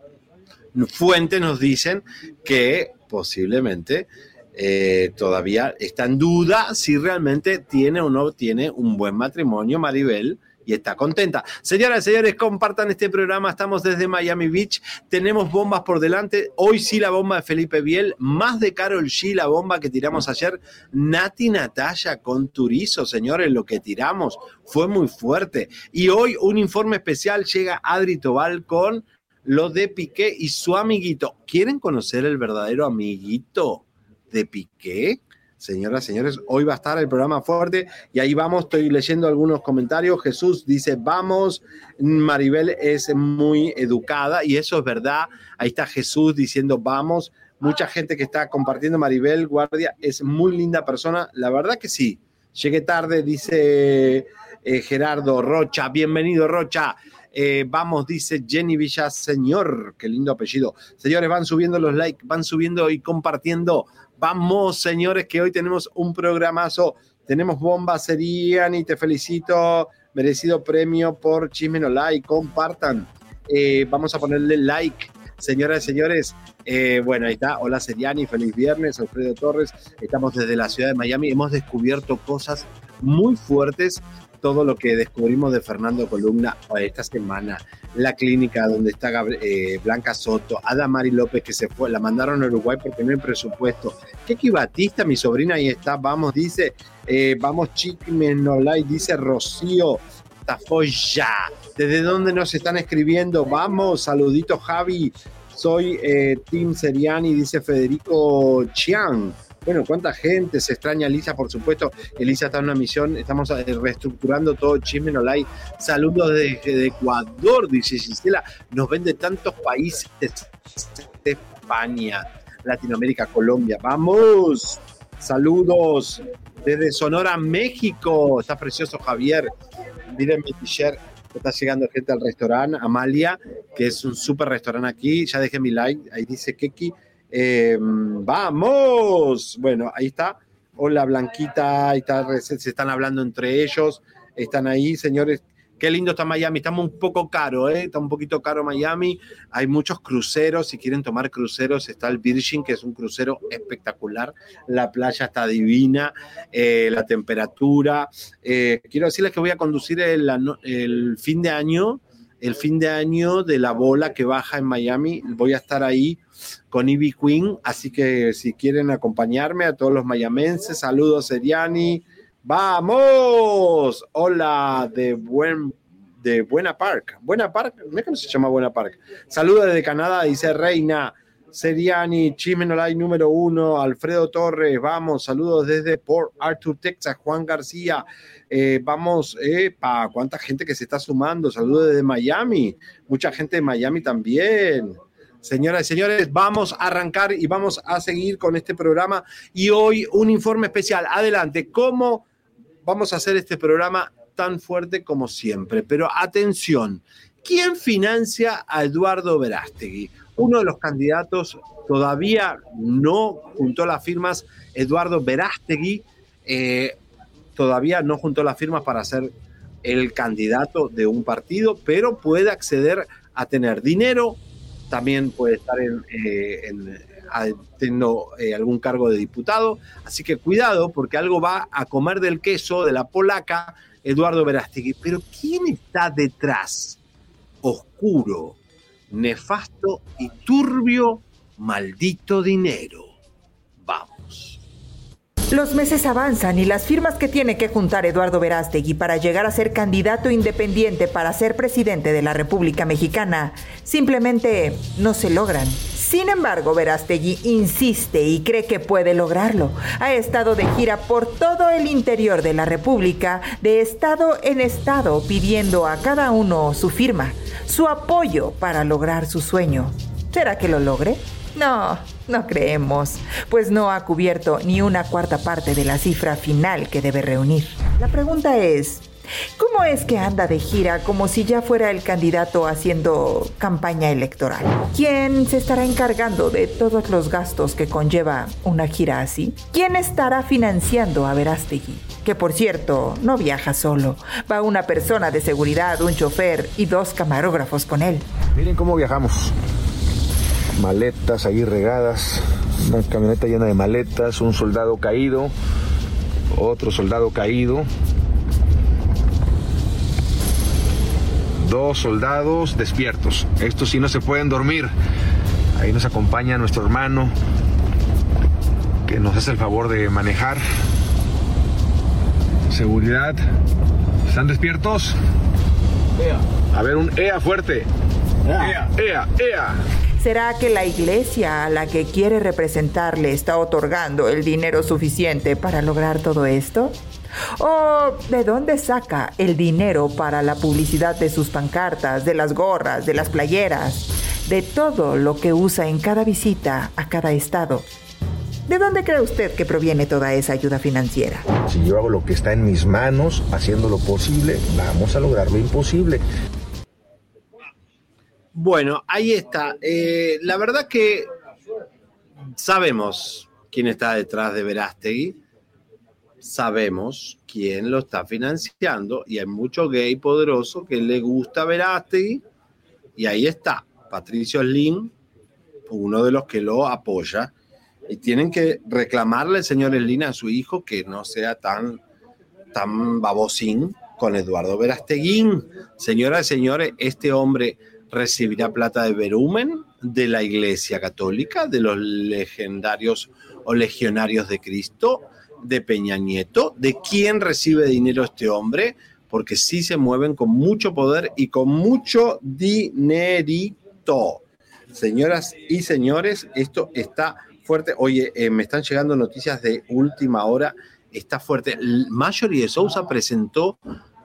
fuentes nos dicen que posiblemente eh, todavía está en duda si realmente tiene o no tiene un buen matrimonio Maribel y está contenta. Señoras y señores, compartan este programa. Estamos desde Miami Beach. Tenemos bombas por delante. Hoy sí la bomba de Felipe Biel, más de Carol G, la bomba que tiramos ayer. Nati Natalia con Turizo, señores, lo que tiramos fue muy fuerte. Y hoy un informe especial llega Adri Tobal con lo de Piqué y su amiguito. ¿Quieren conocer el verdadero amiguito de Piqué? Señoras, señores, hoy va a estar el programa fuerte y ahí vamos, estoy leyendo algunos comentarios. Jesús dice, vamos, Maribel es muy educada y eso es verdad. Ahí está Jesús diciendo, vamos. Mucha gente que está compartiendo Maribel Guardia es muy linda persona. La verdad que sí. Llegué tarde, dice eh, Gerardo Rocha. Bienvenido, Rocha. Eh, vamos, dice Jenny Villaseñor. Qué lindo apellido. Señores, van subiendo los likes, van subiendo y compartiendo. Vamos, señores, que hoy tenemos un programazo. Tenemos bomba, serían y te felicito. Merecido premio por Chisme No Like. Compartan. Eh, vamos a ponerle like. Señoras y señores, eh, bueno, ahí está. Hola Seriani, feliz viernes. Alfredo Torres, estamos desde la ciudad de Miami. Hemos descubierto cosas muy fuertes. Todo lo que descubrimos de Fernando Columna esta semana, la clínica donde está eh, Blanca Soto, Adamari López que se fue, la mandaron a Uruguay porque no hay presupuesto. Keki Batista, mi sobrina, ahí está, vamos, dice, eh, vamos Chiquimenolay, dice Rocío Tafoya. ¿Desde dónde nos están escribiendo? Vamos, saludito Javi. Soy eh, Tim Seriani, dice Federico Chiang. Bueno, cuánta gente, se extraña Elisa, por supuesto. Elisa está en una misión, estamos eh, reestructurando todo Chisme No Like. Saludos desde de Ecuador, dice Gisela. Nos ven de tantos países de España, Latinoamérica, Colombia. ¡Vamos! Saludos desde Sonora, México. Está precioso Javier. Miren mi t-shirt. Está llegando gente al restaurante Amalia, que es un súper restaurante aquí. Ya dejé mi like. Ahí dice Keki. Eh, vamos. Bueno, ahí está. Hola Blanquita, ahí está, se están hablando entre ellos. Están ahí, señores. Qué lindo está Miami. Estamos un poco caro, ¿eh? Está un poquito caro Miami. Hay muchos cruceros. Si quieren tomar cruceros, está el Virgin, que es un crucero espectacular. La playa está divina. eh, la temperatura. Quiero decirles que voy a conducir el fin de año. El fin de año de la bola que baja en Miami. Voy a estar ahí con Ivy Queen. Así que si quieren acompañarme a todos los mayamenses, saludos, Seriani. ¡Vamos! Hola de buen de Buena Park. Buena Park, es cómo se llama Buena Park. Saludos desde Canadá, dice Reina. Seriani, Chismenolay número uno, Alfredo Torres, vamos, saludos desde Port Arthur, Texas, Juan García, eh, vamos, epa, cuánta gente que se está sumando, saludos desde Miami, mucha gente de Miami también. Señoras y señores, vamos a arrancar y vamos a seguir con este programa. Y hoy un informe especial. Adelante, ¿cómo vamos a hacer este programa tan fuerte como siempre? Pero atención, ¿quién financia a Eduardo Verástegui? Uno de los candidatos todavía no juntó las firmas, Eduardo Verástegui, eh, todavía no juntó las firmas para ser el candidato de un partido, pero puede acceder a tener dinero también puede estar en, eh, teniendo eh, algún cargo de diputado. Así que cuidado, porque algo va a comer del queso de la polaca Eduardo Verástegui. Pero ¿quién está detrás? Oscuro, nefasto y turbio, maldito dinero. Vamos. Los meses avanzan y las firmas que tiene que juntar Eduardo Verástegui para llegar a ser candidato independiente para ser presidente de la República Mexicana simplemente no se logran. Sin embargo, Verástegui insiste y cree que puede lograrlo. Ha estado de gira por todo el interior de la República, de estado en estado, pidiendo a cada uno su firma, su apoyo para lograr su sueño. ¿Será que lo logre? No, no creemos, pues no ha cubierto ni una cuarta parte de la cifra final que debe reunir. La pregunta es, ¿cómo es que anda de gira como si ya fuera el candidato haciendo campaña electoral? ¿Quién se estará encargando de todos los gastos que conlleva una gira así? ¿Quién estará financiando a Verástegui? Que por cierto, no viaja solo. Va una persona de seguridad, un chofer y dos camarógrafos con él. Miren cómo viajamos maletas ahí regadas, una camioneta llena de maletas, un soldado caído, otro soldado caído, dos soldados despiertos. Estos sí no se pueden dormir. Ahí nos acompaña nuestro hermano que nos hace el favor de manejar. Seguridad. ¿Están despiertos? A ver, un EA fuerte. EA, EA, EA. ¿Será que la iglesia a la que quiere representar le está otorgando el dinero suficiente para lograr todo esto? ¿O de dónde saca el dinero para la publicidad de sus pancartas, de las gorras, de las playeras, de todo lo que usa en cada visita a cada estado? ¿De dónde cree usted que proviene toda esa ayuda financiera? Si yo hago lo que está en mis manos, haciendo lo posible, vamos a lograr lo imposible. Bueno, ahí está. Eh, la verdad que sabemos quién está detrás de Verástegui, sabemos quién lo está financiando y hay mucho gay poderoso que le gusta Verástegui y ahí está, Patricio Slim, uno de los que lo apoya y tienen que reclamarle, señor Slim, a su hijo que no sea tan, tan babosín con Eduardo Verástegui. Señoras y señores, este hombre recibirá plata de verumen de la Iglesia Católica, de los legendarios o legionarios de Cristo, de Peña Nieto. ¿De quién recibe dinero este hombre? Porque sí se mueven con mucho poder y con mucho dinerito. Señoras y señores, esto está fuerte. Oye, eh, me están llegando noticias de última hora. Está fuerte. Marjorie de Sousa presentó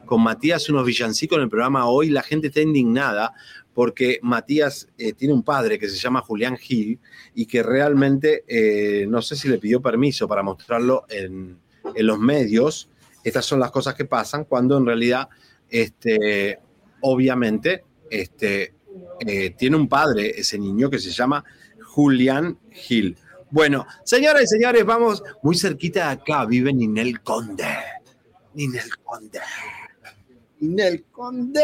con Matías unos villancicos en el programa hoy. La gente está indignada porque Matías eh, tiene un padre que se llama Julián Gil y que realmente eh, no sé si le pidió permiso para mostrarlo en, los medios. Estas son las cosas que pasan cuando en realidad, este, obviamente, este, eh, tiene un padre ese niño que se llama Julián Gil. Bueno, señoras y señores, vamos muy cerquita de acá, vive Ninel Conde. Ninel Conde. Ninel Conde.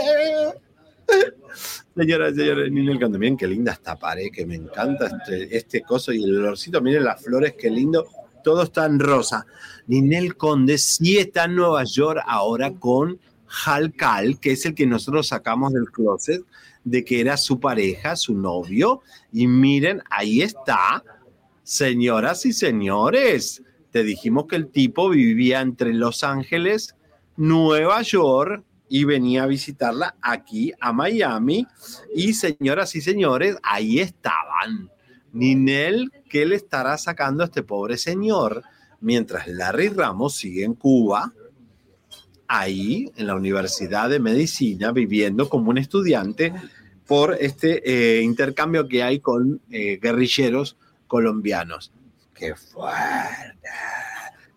Señoras señores, miren también, qué linda esta pared, que me encanta este, este coso y el olorcito, miren las flores, qué lindo, todo está en rosa. Ninel Conde sí está en Nueva York ahora con Hal Cal, que es el que nosotros sacamos del closet, de que era su pareja, su novio, y miren, ahí está, señoras y señores, te dijimos que el tipo vivía entre Los Ángeles, Nueva York, y venía a visitarla aquí a Miami. Y señoras y señores, ahí estaban. Ninel, ¿qué le estará sacando a este pobre señor? Mientras Larry Ramos sigue en Cuba, ahí en la Universidad de Medicina, viviendo como un estudiante por este eh, intercambio que hay con eh, guerrilleros colombianos. ¡Qué fuerte!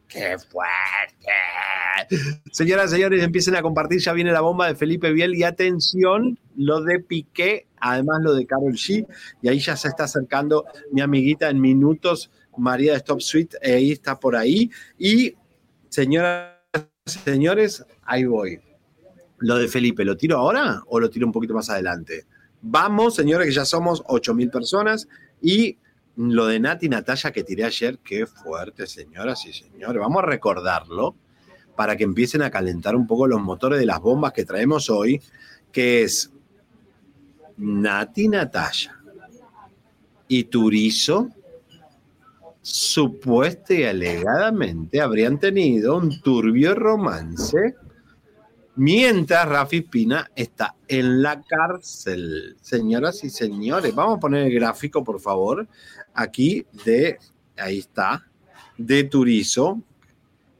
¡Qué fuerte! Señoras señores, empiecen a compartir. Ya viene la bomba de Felipe Biel. Y atención, lo de Piqué, además lo de Carol G. Y ahí ya se está acercando mi amiguita en minutos, María de Stop Suite. Ahí está por ahí. Y señoras señores, ahí voy. Lo de Felipe, ¿lo tiro ahora o lo tiro un poquito más adelante? Vamos, señores, que ya somos 8.000 personas. Y lo de Nati Natalia que tiré ayer, qué fuerte, señoras y señores. Vamos a recordarlo para que empiecen a calentar un poco los motores de las bombas que traemos hoy, que es Nati Natalia y Turizo, supuesta y alegadamente habrían tenido un turbio romance mientras Rafi Pina está en la cárcel. Señoras y señores, vamos a poner el gráfico, por favor, aquí de, ahí está, de Turizo,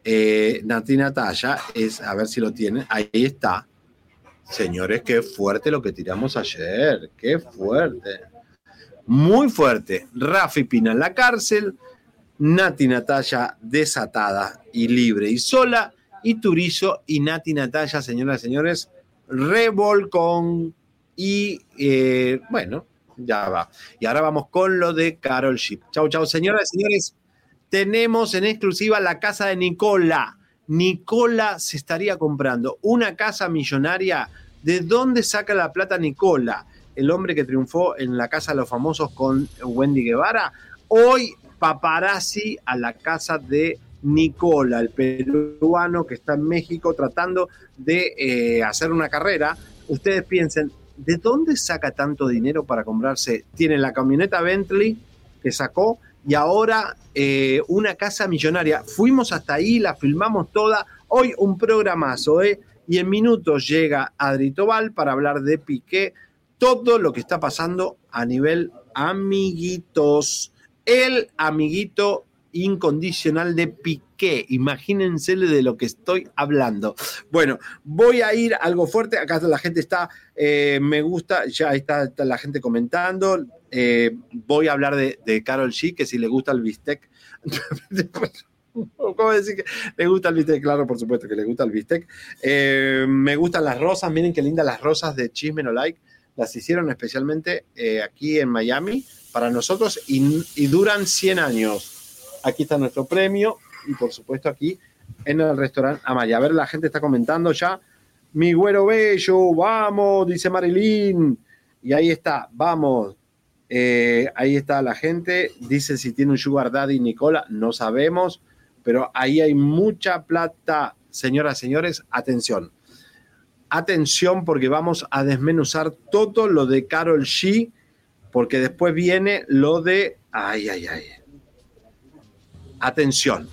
eh, Nati Natalia es, a ver si lo tienen, ahí está. Señores, qué fuerte lo que tiramos ayer, qué fuerte. Muy fuerte. Rafi Pina en la cárcel, Nati Natalia desatada y libre y sola, y Turizo y Nati Natalia, señoras y señores, revolcón y eh, bueno, ya va. Y ahora vamos con lo de Carol Ship. Chau, chau, señoras y señores tenemos en exclusiva la casa de Nicola. Nicola se estaría comprando una casa millonaria. ¿De dónde saca la plata Nicola? El hombre que triunfó en la casa de los famosos con Wendy Guevara. Hoy paparazzi a la casa de Nicola, el peruano que está en México tratando de eh, hacer una carrera. Ustedes piensen, ¿de dónde saca tanto dinero para comprarse? Tiene la camioneta Bentley que sacó y ahora eh, una casa millonaria. Fuimos hasta ahí, la filmamos toda. Hoy un programazo, ¿eh? Y en minutos llega Adri Tobal para hablar de Piqué, todo lo que está pasando a nivel amiguitos. El amiguito incondicional de Piqué. Imagínense de lo que estoy hablando. Bueno, voy a ir algo fuerte. Acá la gente está, eh, me gusta, ya está, la gente comentando. Eh, voy a hablar de, de Carol G, que si le gusta el bistec. ¿Cómo decir que le gusta el bistec? Claro, por supuesto que le gusta el bistec. Eh, me gustan las rosas, miren qué lindas las rosas de Chisme No Like. Las hicieron especialmente aquí en Miami para nosotros y, y duran 100 años aquí está nuestro premio y por supuesto aquí en el restaurante Amaya. A ver, la gente está comentando ya. Mi güero bello, vamos, dice Marilyn. Y ahí está, vamos. Eh, ahí está la gente. Dice si tiene un sugar daddy Nicola. No sabemos, pero ahí hay mucha plata. Señoras, señores, atención. Atención porque vamos a desmenuzar todo lo de Carol G, porque después viene lo de... Ay, ay, ay atención.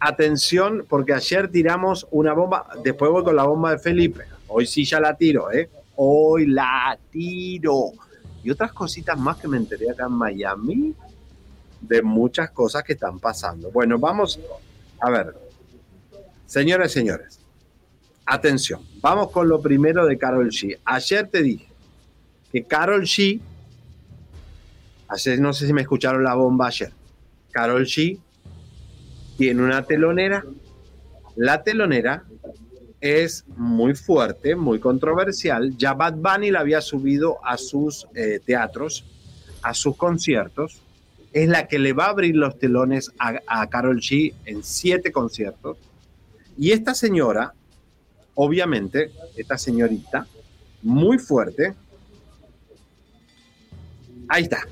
Atención, porque ayer tiramos una bomba, después voy con la bomba de Felipe. Hoy sí ya la tiro, ¿eh? Hoy la tiro. Y otras cositas más que me enteré acá en Miami de muchas cosas que están pasando. Bueno, vamos a ver. Señores, señores, atención. Vamos con lo primero de Carol G. Ayer te dije que Carol G, ayer no sé si me escucharon la bomba ayer. Carol G tiene una telonera. La telonera es muy fuerte, muy controversial. Ya Bad Bunny la había subido a sus eh, teatros, a sus conciertos. Es la que le va a abrir los telones a, Carol G en siete conciertos. Y esta señora, obviamente, esta señorita, muy fuerte, ahí está.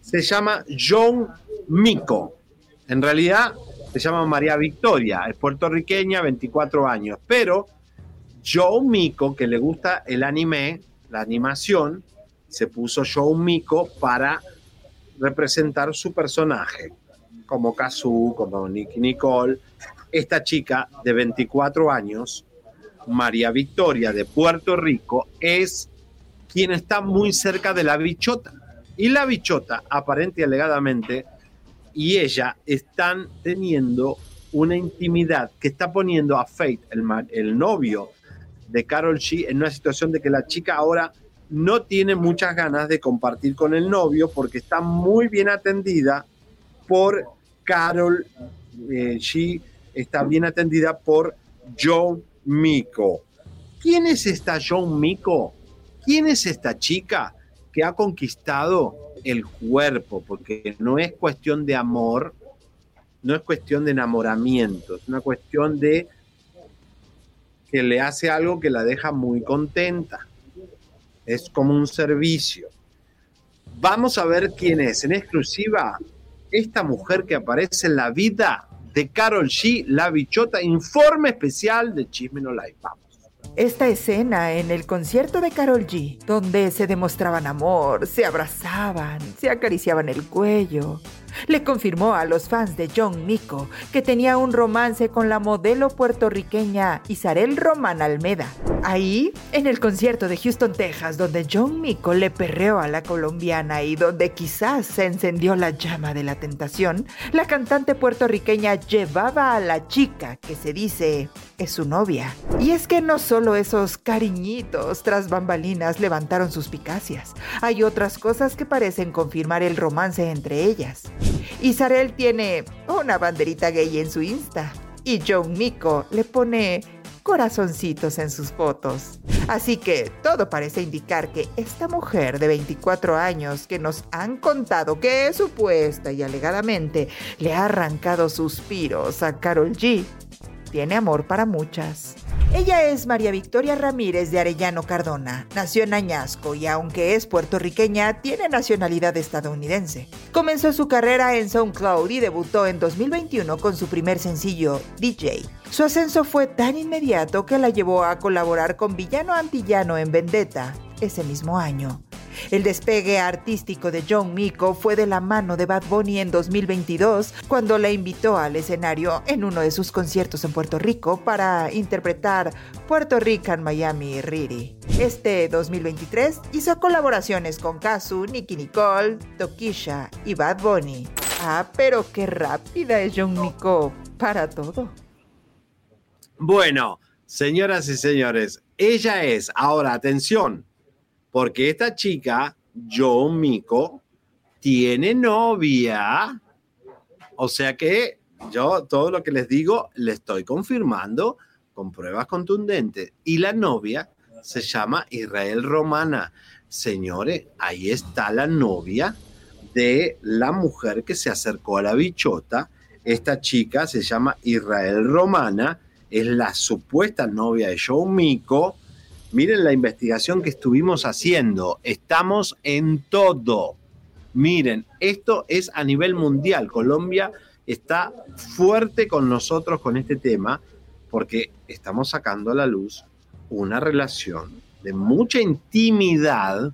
Se llama John Mico. En realidad se llama María Victoria, es puertorriqueña, 24 años, pero Joe Miko, que le gusta el anime, la animación, se puso Joe Miko para representar su personaje, como Kazu, como Nicky Nicole. Esta chica de 24 años, María Victoria de Puerto Rico, es quien está muy cerca de la bichota. Y la bichota, aparente y alegadamente, y ella están teniendo una intimidad que está poniendo a Faith, el, novio de Carol G, en una situación de que la chica ahora no tiene muchas ganas de compartir con el novio porque está muy bien atendida por Carol eh, G, está bien atendida por John Miko. ¿Quién es esta John Miko? ¿Quién es esta chica que ha conquistado el cuerpo? Porque no es cuestión de amor, no es cuestión de enamoramiento, es una cuestión de que le hace algo que la deja muy contenta. Es como un servicio. Vamos a ver quién es en exclusiva esta mujer que aparece en la vida de Carol G, la bichota, informe especial de Chisme No Live. Vamos. Esta escena en el concierto de Carol G, donde se demostraban amor, se abrazaban, se acariciaban el cuello, le confirmó a los fans de John Mico que tenía un romance con la modelo puertorriqueña Isarel Román Almeda. Ahí, en el concierto de Houston, Texas, donde John Mico le perreó a la colombiana y donde quizás se encendió la llama de la tentación, la cantante puertorriqueña llevaba a la chica que se dice es su novia. Y es que no solo esos cariñitos tras bambalinas levantaron suspicacias, hay otras cosas que parecen confirmar el romance entre ellas. Isarel tiene una banderita gay en su Insta y John Miko le pone corazoncitos en sus fotos. Así que todo parece indicar que esta mujer de 24 años que nos han contado que supuesta y alegadamente le ha arrancado suspiros a Carol G tiene amor para muchas. Ella es María Victoria Ramírez de Arellano Cardona. Nació en Añasco y aunque es puertorriqueña, tiene nacionalidad estadounidense. Comenzó su carrera en SoundCloud y debutó en 2021 con su primer sencillo, DJ. Su ascenso fue tan inmediato que la llevó a colaborar con Villano Antillano en Vendetta ese mismo año. El despegue artístico de John Miko fue de la mano de Bad Bunny en 2022, cuando la invitó al escenario en uno de sus conciertos en Puerto Rico para interpretar Puerto Rican Miami Riri. Este 2023 hizo colaboraciones con Kazu, Nicky Nicole, Tokisha y Bad Bunny. Ah, pero qué rápida es John Miko para todo. Bueno, señoras y señores, ella es, ahora atención, porque esta chica, John Miko, tiene novia. O sea que yo todo lo que les digo le estoy confirmando con pruebas contundentes. Y la novia se llama Israel Romana. Señores, ahí está la novia de la mujer que se acercó a la bichota. Esta chica se llama Israel Romana, es la supuesta novia de John Miko. Miren la investigación que estuvimos haciendo. Estamos en todo. Miren, esto es a nivel mundial. Colombia está fuerte con nosotros con este tema porque estamos sacando a la luz una relación de mucha intimidad,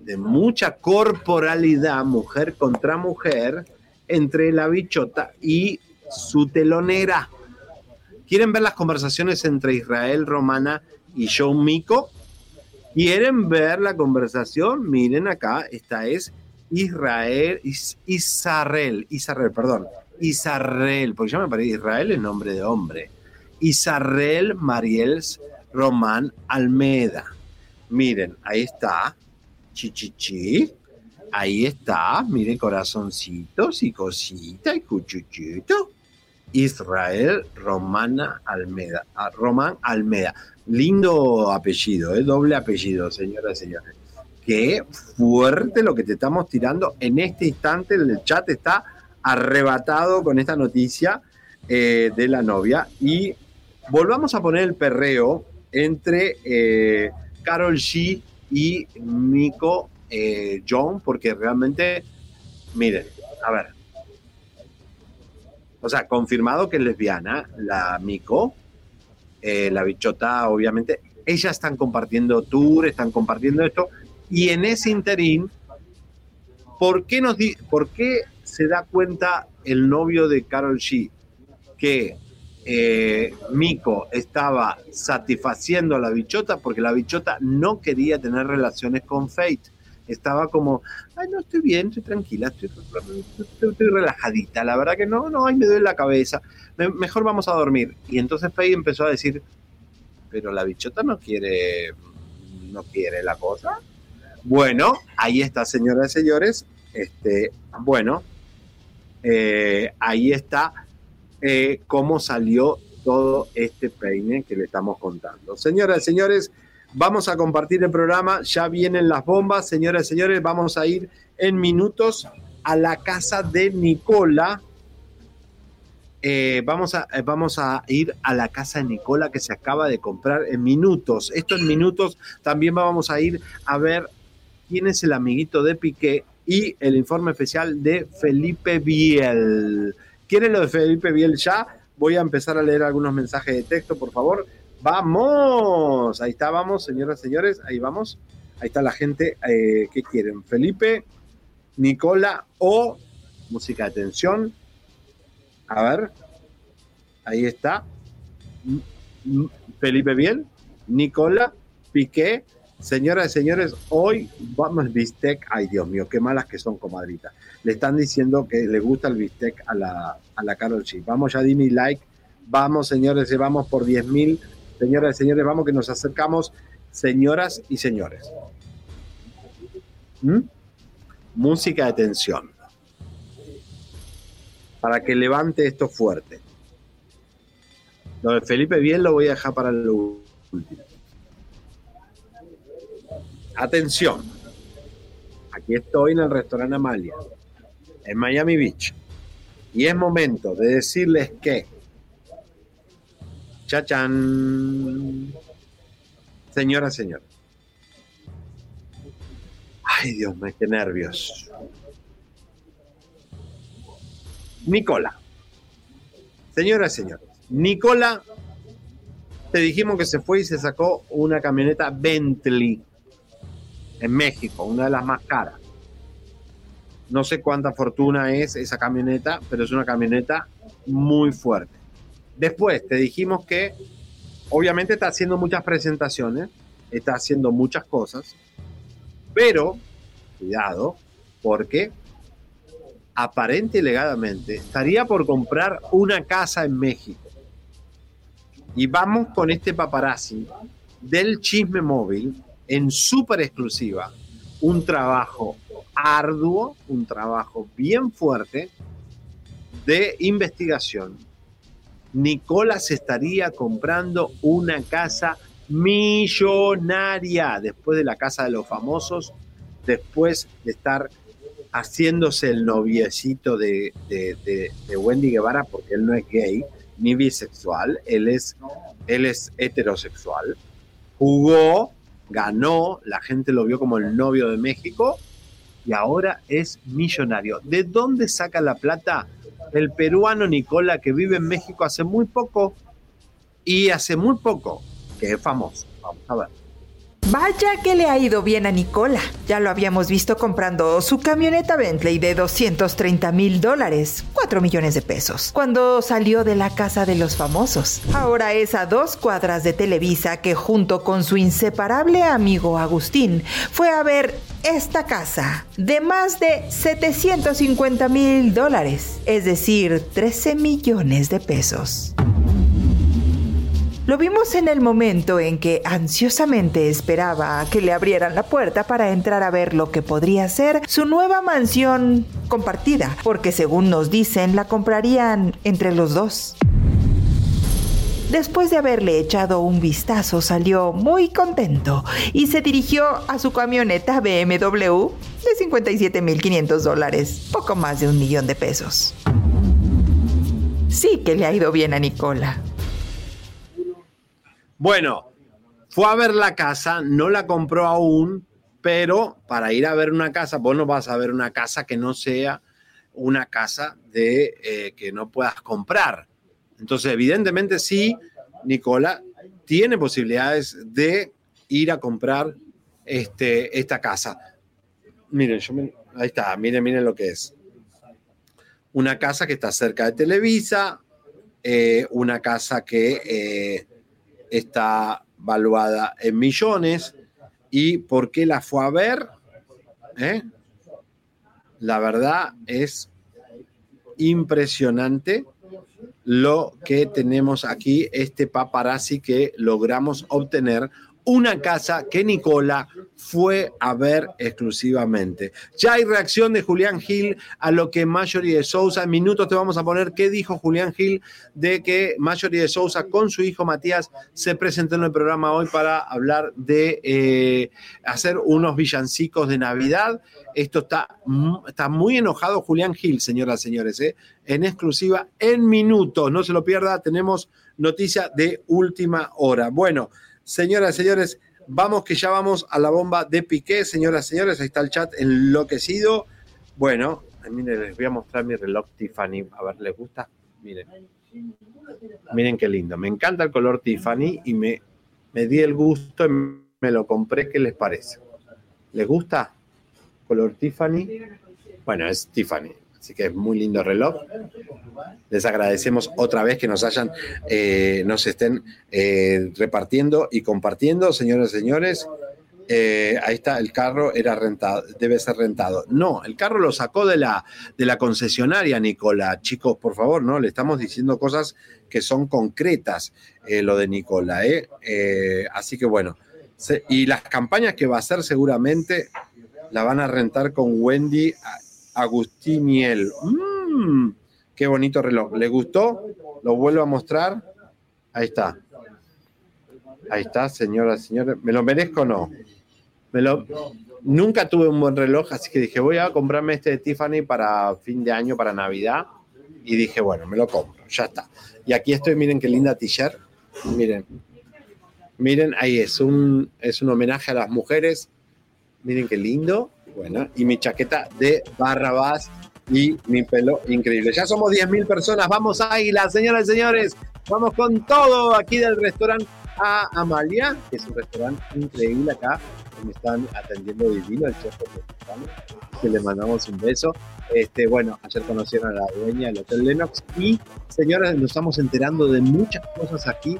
de mucha corporalidad, mujer contra mujer, entre la bichota y su telonera. ¿Quieren ver las conversaciones entre Israel Romana y John Miko? ¿Quieren ver la conversación? Miren acá, esta es Israel, Is, Israel, Israel, perdón, Israel, porque ya me parece Israel es nombre de hombre. Israel Mariels Román Almeda. Miren, ahí está, chichichi, ahí está, miren corazoncitos y cosita y cuchuchito. Israel Romana Almeda, ah, Román Almeda. Lindo apellido, ¿eh? doble apellido, señoras y señores. Qué fuerte lo que te estamos tirando. En este instante el chat está arrebatado con esta noticia eh, de la novia. Y volvamos a poner el perreo entre eh, Carol G y Nico John, porque realmente, miren, a ver. O sea, confirmado que es lesbiana, la Miko, eh, la bichota, obviamente, ellas están compartiendo tour, están compartiendo esto, y en ese interín, ¿por qué, nos di ¿por qué se da cuenta el novio de Carol G que eh, Miko estaba satisfaciendo a la bichota? Porque la bichota no quería tener relaciones con Fate. Estaba como, ay, no, estoy bien, estoy tranquila, estoy, relajadita, la verdad que no, no, ay, me duele la cabeza, Me- mejor vamos a dormir. Y entonces Faye empezó a decir, pero la bichota no quiere, no quiere la cosa. Bueno, ahí está, señoras y señores, este, bueno, eh, ahí está eh, cómo salió todo este peine que le estamos contando. Señoras y señores, vamos a compartir el programa, ya vienen las bombas, señoras y señores, vamos a ir en minutos a la casa de Nicola. Eh, vamos, a, eh, vamos a ir a la casa de Nicola que se acaba de comprar en minutos. Esto en minutos también vamos a ir a ver quién es el amiguito de Piqué y el informe especial de Felipe Biel. ¿Quieren lo de Felipe Biel ya? Voy a empezar a leer algunos mensajes de texto, por favor. ¡Vamos! Ahí está, vamos, señoras señores, ahí vamos. Ahí está la gente. eh, ¿Qué quieren? Felipe, Nicola o música de tensión. A ver. Ahí está. M- M- Felipe Biel, Nicola, Piqué. Señoras y señores, hoy vamos bistec. Ay, Dios mío, qué malas que son, comadrita. Le están diciendo que le gusta el bistec a la, a la Carol G. Vamos ya, dime like. Vamos, señores, vamos por 10 mil. Señoras y señores, vamos que nos acercamos. Señoras y señores. ¿Mm? Música de tensión. Para que levante esto fuerte. Lo de Felipe Bien lo voy a dejar para lo último. Atención. Aquí estoy en el restaurante Amalia, en Miami Beach. Y es momento de decirles que. Chachán. Señoras, señores. Ay, Dios mío, qué nervios. Nicola. Señoras señores. Nicola, te dijimos que se fue y se sacó una camioneta Bentley en México, una de las más caras. No sé cuánta fortuna es esa camioneta, pero es una camioneta muy fuerte. Después te dijimos que obviamente está haciendo muchas presentaciones, está haciendo muchas cosas, pero cuidado, porque aparente y legalmente estaría por comprar una casa en México. Y vamos con este paparazzi del chisme móvil en súper exclusiva. Un trabajo arduo, un trabajo bien fuerte de investigación. Nicolás estaría comprando una casa millonaria después de la casa de los famosos, después de estar haciéndose el noviecito de, de- Wendy Guevara, porque él no es gay ni bisexual, él es, él es heterosexual. Jugó, ganó, la gente lo vio como el novio de México y ahora es millonario. ¿De dónde saca la plata? El peruano Nicola que vive en México hace muy poco y hace muy poco que es famoso. Vamos a ver. Vaya que le ha ido bien a Nicola. Ya lo habíamos visto comprando su camioneta Bentley de 230 mil dólares, 4 millones de pesos, cuando salió de la casa de los famosos. Ahora es a dos cuadras de Televisa que junto con su inseparable amigo Agustín fue a ver esta casa de más de 750 mil dólares, es decir, 13 millones de pesos. Lo vimos en el momento en que ansiosamente esperaba que le abrieran la puerta para entrar a ver lo que podría ser su nueva mansión compartida, porque según nos dicen la comprarían entre los dos. Después de haberle echado un vistazo salió muy contento y se dirigió a su camioneta BMW de 57.500 dólares, poco más de un millón de pesos. Sí que le ha ido bien a Nicola. Bueno, fue a ver la casa, no la compró aún, pero para ir a ver una casa, vos no vas a ver una casa que no sea una casa de eh, que no puedas comprar. Entonces, evidentemente sí, Nicola tiene posibilidades de ir a comprar este, esta casa. Miren, yo me- ahí está, miren, miren lo que es. Una casa que está cerca de Televisa, eh, una casa que eh, está valuada en millones. ¿Y por qué la fue a ver? ¿eh? La verdad es impresionante lo que tenemos aquí, este paparazzi que logramos obtener una casa que Nicola fue a ver exclusivamente. Ya hay reacción de Julián Gil a lo que Marjorie de Sousa, en minutos te vamos a poner qué dijo Julián Gil de que Marjorie de Sousa con su hijo Matías se presentó en el programa hoy para hablar de eh, hacer unos villancicos de Navidad. Esto está, está muy enojado Julián Gil, señoras y señores, ¿eh? en exclusiva en minutos. No se lo pierda, tenemos noticia de última hora. Bueno. Señoras y señores, vamos que ya vamos a la bomba de Piqué. Señoras y señores, ahí está el chat enloquecido. Bueno, miren, les voy a mostrar mi reloj Tiffany. A ver, ¿les gusta? Miren. Miren qué lindo. Me encanta el color Tiffany y me, me di el gusto y me lo compré. ¿Qué les parece? ¿Les gusta? Color Tiffany. Bueno, es Tiffany. Así que es muy lindo reloj. Les agradecemos otra vez que nos hayan, eh, nos estén eh, repartiendo y compartiendo, señores y señores. Eh, ahí está, el carro era rentado, debe ser rentado. No, el carro lo sacó de la, de la concesionaria, Nicola. Chicos, por favor, ¿no? Le estamos diciendo cosas que son concretas, lo de Nicola, así que bueno. y las campañas que va a hacer seguramente la van a rentar con Wendy Agustiniel. Mmm, qué bonito reloj. ¿Le gustó? Lo vuelvo a mostrar. Ahí está. Ahí está, señoras y señores. ¿Me lo merezco o no? Me lo... Nunca tuve un buen reloj, así que dije, voy a comprarme este de Tiffany para fin de año, para Navidad. Y dije, bueno, me lo compro, ya está. Y aquí estoy, miren qué linda t-shirt. Miren. Miren, ahí es un, es un homenaje a las mujeres. Miren qué lindo. Bueno, y mi chaqueta de Barrabás y mi pelo increíble. Ya somos 10.000 personas, vamos Águila, señoras y señores, vamos con todo aquí del restaurante a Amalia, que es un restaurante increíble acá, me están atendiendo divino, el chef que le mandamos un beso. Este, bueno, ayer conocieron a la dueña del Hotel Lennox. Y, señores, nos estamos enterando de muchas cosas aquí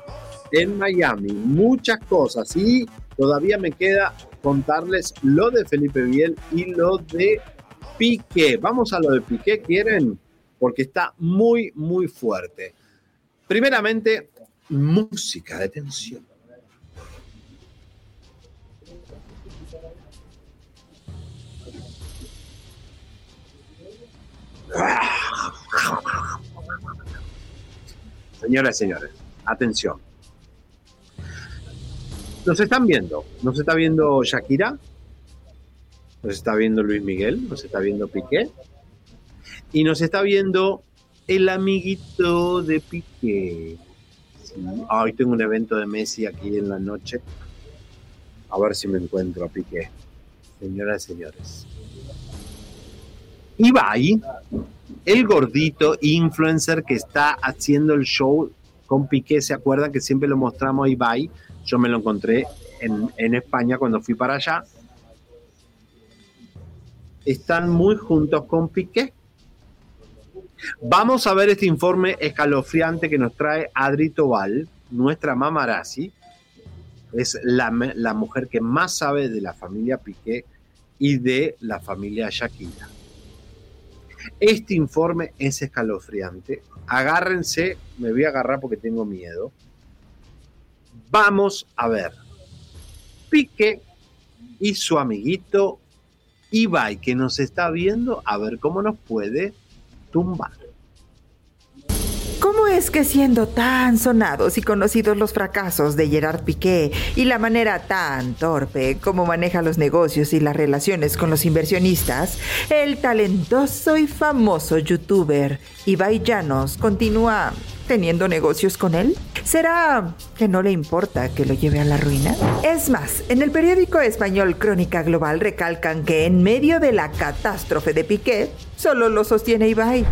en Miami, muchas cosas. Y todavía me queda contarles lo de Felipe Biel y lo de Piqué. Vamos a lo de Piqué, ¿quieren? Porque está muy, muy fuerte. Primeramente, música de tensión. Señoras y señores, atención. Nos están viendo. Nos está viendo Shakira. Nos está viendo Luis Miguel. Nos está viendo Piqué. Y nos está viendo el amiguito de Piqué. Hoy tengo un evento de Messi aquí en la noche. A ver si me encuentro a Piqué. Señoras y señores. Ibai, el gordito influencer que está haciendo el show con Piqué, ¿se acuerdan que siempre lo mostramos a Ibai? Yo me lo encontré en, España cuando fui para allá. Están muy juntos con Piqué. Vamos a ver este informe escalofriante que nos trae Adri Tobal, nuestra mamarazzi. Es la, la, mujer que más sabe de la familia Piqué y de la familia Shakira. Este informe es escalofriante. Agárrense, me voy a agarrar porque tengo miedo. Vamos a ver. Pique y su amiguito Ibai, que nos está viendo, a ver cómo nos puede tumbar. ¿Cómo es que siendo tan sonados y conocidos los fracasos de Gerard Piqué y la manera tan torpe como maneja los negocios y las relaciones con los inversionistas, el talentoso y famoso youtuber Ibai Llanos continúa teniendo negocios con él? ¿Será que no le importa que lo lleve a la ruina? Es más, en el periódico español Crónica Global recalcan que en medio de la catástrofe de Piqué, solo lo sostiene Ibai.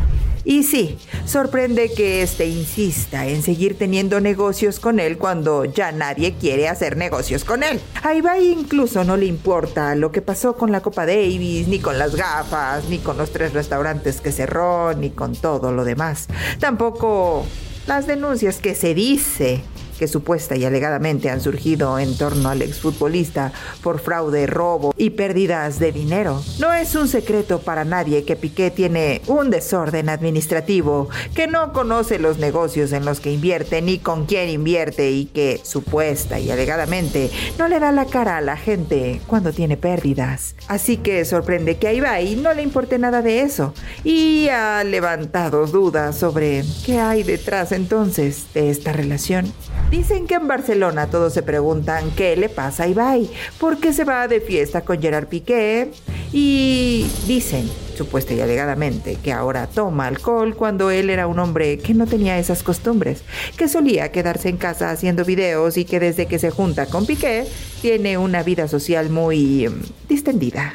Y sí, sorprende que éste insista en seguir teniendo negocios con él cuando ya nadie quiere hacer negocios con él. A Ibai incluso no le importa lo que pasó con la Copa Davis, ni con las gafas, ni con los tres restaurantes que cerró, ni con todo lo demás. Tampoco las denuncias que se dice que supuesta y alegadamente han surgido en torno al exfutbolista por fraude, robo y pérdidas de dinero. No es un secreto para nadie que Piqué tiene un desorden administrativo, que no conoce los negocios en los que invierte ni con quién invierte y que supuesta y alegadamente no le da la cara a la gente cuando tiene pérdidas. Así que sorprende que a Ibai no le importe nada de eso y ha levantado dudas sobre qué hay detrás entonces de esta relación. Dicen que en Barcelona todos se preguntan qué le pasa a Ibai, por qué se va de fiesta con Gerard Piqué y dicen, supuesta y alegadamente, que ahora toma alcohol cuando él era un hombre que no tenía esas costumbres, que solía quedarse en casa haciendo videos y que desde que se junta con Piqué tiene una vida social muy mm, distendida.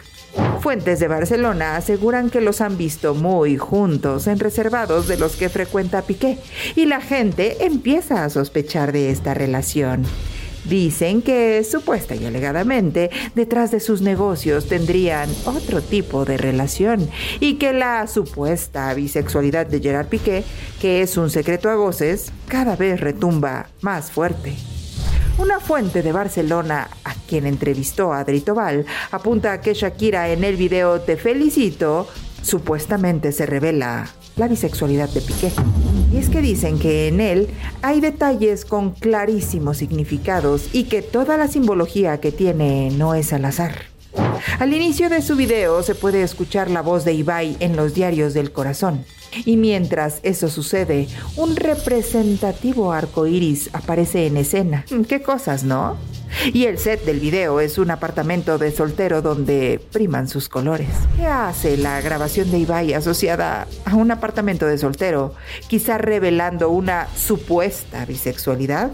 Fuentes de Barcelona aseguran que los han visto muy juntos en reservados de los que frecuenta Piqué y la gente empieza a sospechar de esta relación. Dicen que, supuesta y alegadamente, detrás de sus negocios tendrían otro tipo de relación y que la supuesta bisexualidad de Gerard Piqué, que es un secreto a voces, cada vez retumba más fuerte. Una fuente de Barcelona, a quien entrevistó a Val, apunta a que Shakira en el video Te felicito supuestamente se revela la bisexualidad de Piqué. Y es que dicen que en él hay detalles con clarísimos significados y que toda la simbología que tiene no es al azar. Al inicio de su video se puede escuchar la voz de Ibai en los diarios del corazón. Y mientras eso sucede, un representativo arco iris aparece en escena. Mm, qué cosas, ¿no? Y el set del video es un apartamento de soltero donde priman sus colores. ¿Qué hace la grabación de Ibai asociada a un apartamento de soltero? Quizá revelando una supuesta bisexualidad.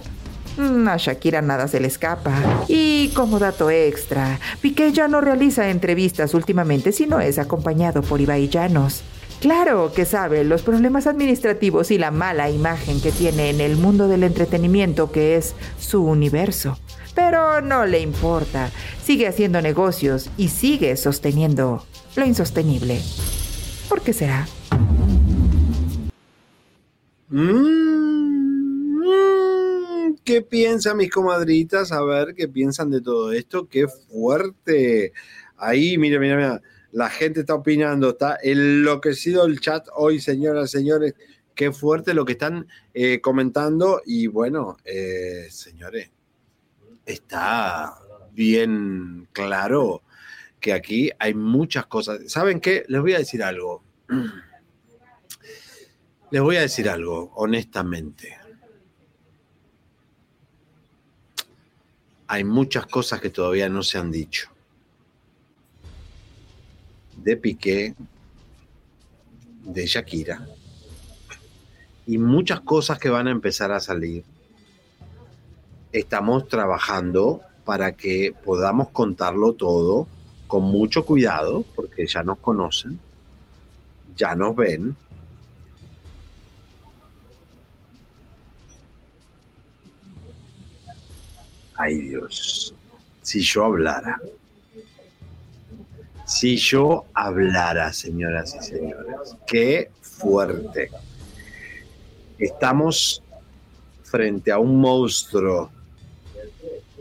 Mm, a Shakira nada se le escapa. Y como dato extra, Piqué ya no realiza entrevistas últimamente si no es acompañado por Ibai Llanos. Claro que sabe los problemas administrativos y la mala imagen que tiene en el mundo del entretenimiento que es su universo. Pero no le importa, sigue haciendo negocios y sigue sosteniendo lo insostenible. ¿Por qué será? Mm, ¿Qué piensan mis comadritas? A ver, ¿qué piensan de todo esto? ¡Qué fuerte! Ahí, mira, mira, mira la gente está opinando, está enloquecido el chat hoy, señoras, señores. Qué fuerte lo que están eh, comentando. Y bueno, eh, señores, está bien claro que aquí hay muchas cosas. ¿Saben qué? Les voy a decir algo. Les voy a decir algo, honestamente. Hay muchas cosas que todavía no se han dicho de Piqué, de Shakira y muchas cosas que van a empezar a salir. Estamos trabajando para que podamos contarlo todo con mucho cuidado, porque ya nos conocen, ya nos ven. Ay Dios, si yo hablara. Si yo hablara, señoras y señores, qué fuerte. Estamos frente a un monstruo.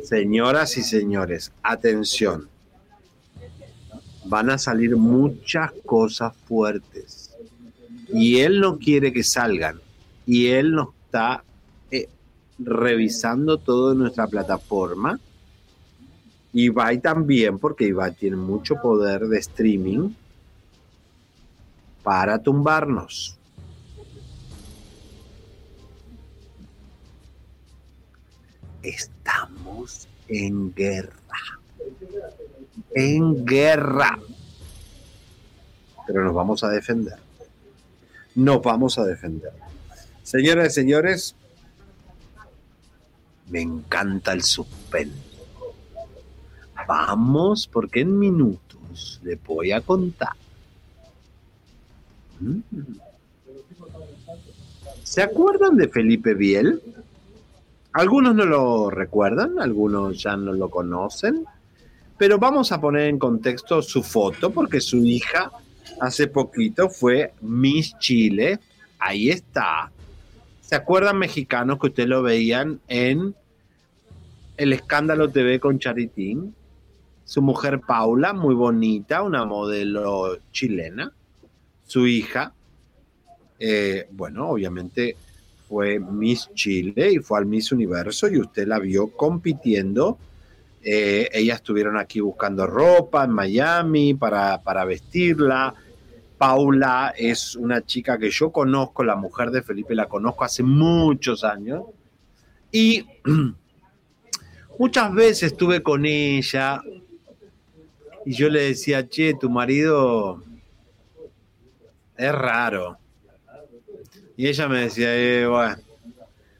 Señoras y señores, atención. Van a salir muchas cosas fuertes. Y él no quiere que salgan. Y él nos está revisando todo nuestra plataforma Ibai también, porque Ibai tiene mucho poder de streaming para tumbarnos. Estamos en guerra. En guerra. Pero nos vamos a defender. Nos vamos a defender. Señoras y señores, me encanta el suspense Vamos, porque en minutos le voy a contar. Mm. ¿Se acuerdan de Felipe Biel? Algunos no lo recuerdan, algunos ya no lo conocen, pero vamos a poner en contexto su foto porque su hija hace poquito fue Miss Chile. Ahí está. ¿Se acuerdan mexicanos que ustedes lo veían en El Escándalo TV con Charitín? Su mujer Paula, muy bonita, una modelo chilena. Su hija, eh, bueno, obviamente fue Miss Chile y fue al Miss Universo y usted la vio compitiendo. Eh, ellas estuvieron aquí buscando ropa en Miami para, para vestirla. Paula es una chica que yo conozco, la mujer de Felipe la conozco hace muchos años. Y muchas veces estuve con ella y yo le decía, che, tu marido es raro. Y ella me decía, eh, bueno,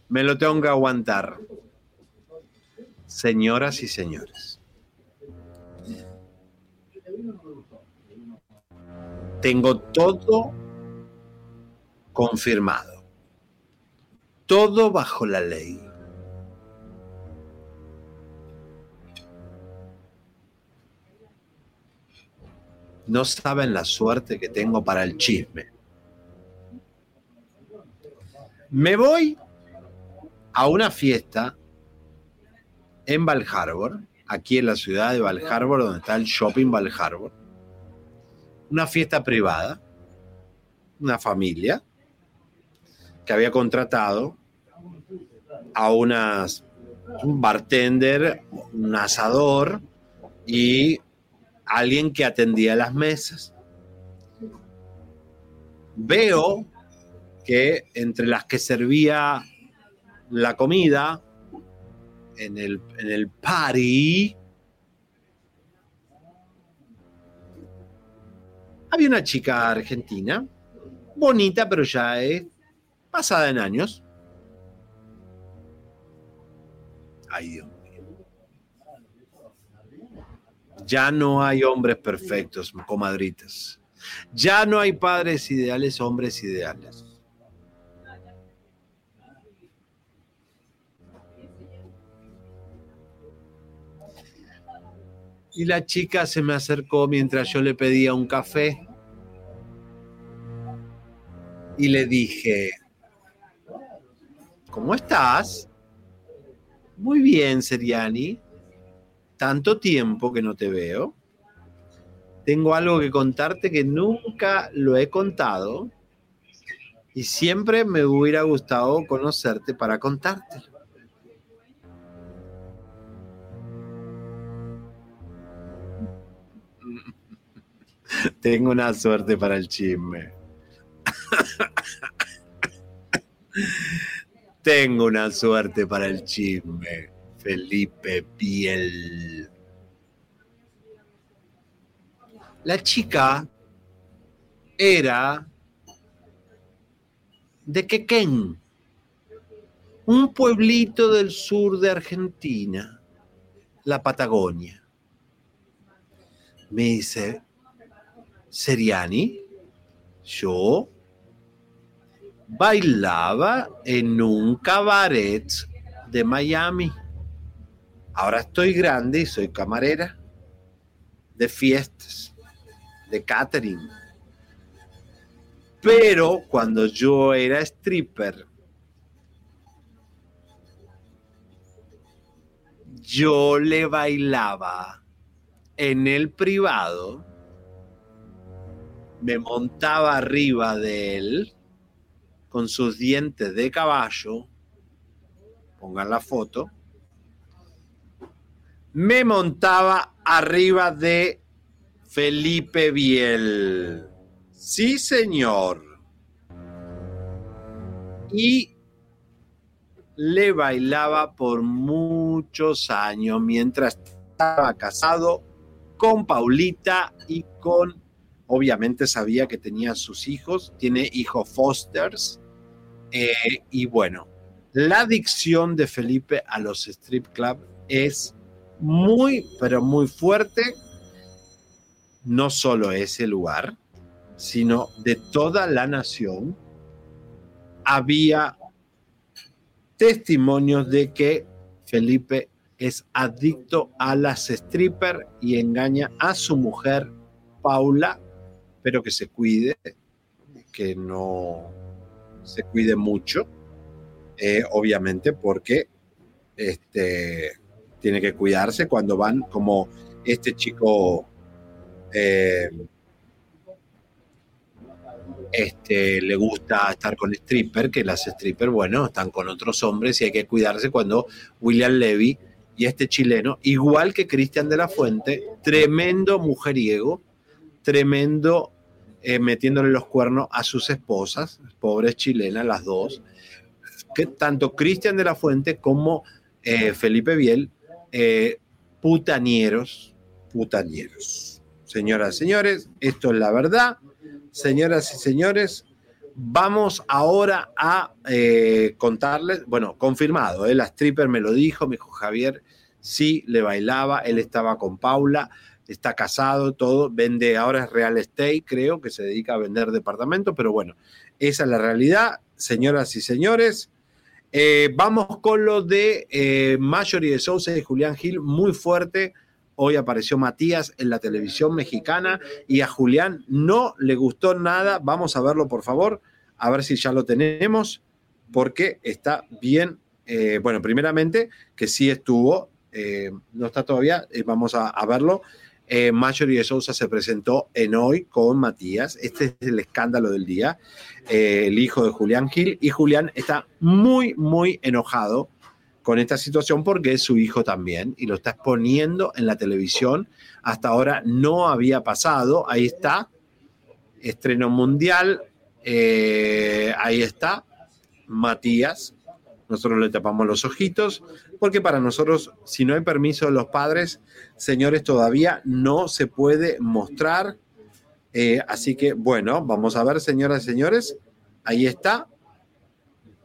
me lo tengo que aguantar. Señoras y señores. Tengo todo confirmado. Todo bajo la ley. No saben la suerte que tengo para el chisme. Me voy a una fiesta en Val Harbor, aquí en la ciudad de Val Harbor, donde está el shopping Val Harbor. Una fiesta privada, una familia que había contratado a unas, un bartender, un asador y alguien que atendía las mesas. Veo que entre las que servía la comida en el, en el party, había una chica argentina, bonita, pero ya pasada en años. Ay, Dios Ya no hay hombres perfectos, comadritas. Ya no hay padres ideales, hombres ideales. Y la chica se me acercó mientras yo le pedía un café. Y le dije, ¿cómo estás? Muy bien, Seriani tanto tiempo que no te veo. Tengo algo que contarte que nunca lo he contado y siempre me hubiera gustado conocerte para contarte. Tengo una suerte para el chisme. Tengo una suerte para el chisme. Felipe Piel. La chica era de Quequén, un pueblito del sur de Argentina, la Patagonia. Me dice, Seriani, yo bailaba en un cabaret de Miami. Ahora estoy grande y soy camarera de fiestas, de catering. Pero cuando yo era stripper, yo le bailaba en el privado, me montaba arriba de él con sus dientes de caballo, pongan la foto, me montaba arriba de Felipe Biel. Sí, señor. Y le bailaba por muchos años mientras estaba casado con Paulita y con, obviamente sabía que tenía sus hijos, tiene hijos Fosters. Eh, y bueno, la adicción de Felipe a los strip club es muy, pero muy fuerte, no solo ese lugar, sino de toda la nación, había testimonios de que Felipe es adicto a las strippers y engaña a su mujer Paula, pero que se cuide, que no se cuide mucho, eh, obviamente porque este, tiene que cuidarse cuando van como este chico eh, este, le gusta estar con stripper, que las stripper, bueno, están con otros hombres y hay que cuidarse cuando William Levy y este chileno, igual que Cristian de la Fuente, tremendo mujeriego, tremendo eh, metiéndole los cuernos a sus esposas, pobres chilenas, las dos, que tanto Cristian de la Fuente como eh, Felipe Biel, eh, putanieros, putanieros. Señoras y señores, esto es la verdad. Señoras y señores, vamos ahora a eh, contarles, bueno, confirmado, la stripper me lo dijo, me dijo Javier, sí, le bailaba, él estaba con Paula, está casado, todo, vende, ahora es real estate, creo que se dedica a vender departamentos, pero bueno, esa es la realidad, señoras y señores. Eh, vamos con lo de eh, Marjorie de Sousa y Julián Gil, muy fuerte. Hoy apareció Matías en la televisión mexicana y a Julián no le gustó nada. Vamos a verlo, por favor, a ver si ya lo tenemos, porque está bien. Eh, bueno, primeramente, que sí estuvo, eh, no está todavía, vamos a verlo. Eh, Marjorie de Sousa se presentó en hoy con Matías. Este es el escándalo del día. Eh, el hijo de Julián Gil. Y Julián está muy, muy enojado con esta situación porque es su hijo también y lo está exponiendo en la televisión. Hasta ahora no había pasado. Ahí está. Estreno mundial. Eh, ahí está. Matías. Nosotros le tapamos los ojitos porque para nosotros, si no hay permiso de los padres, señores, todavía no se puede mostrar. Eh, así que, bueno, vamos a ver, señoras y señores. Ahí está.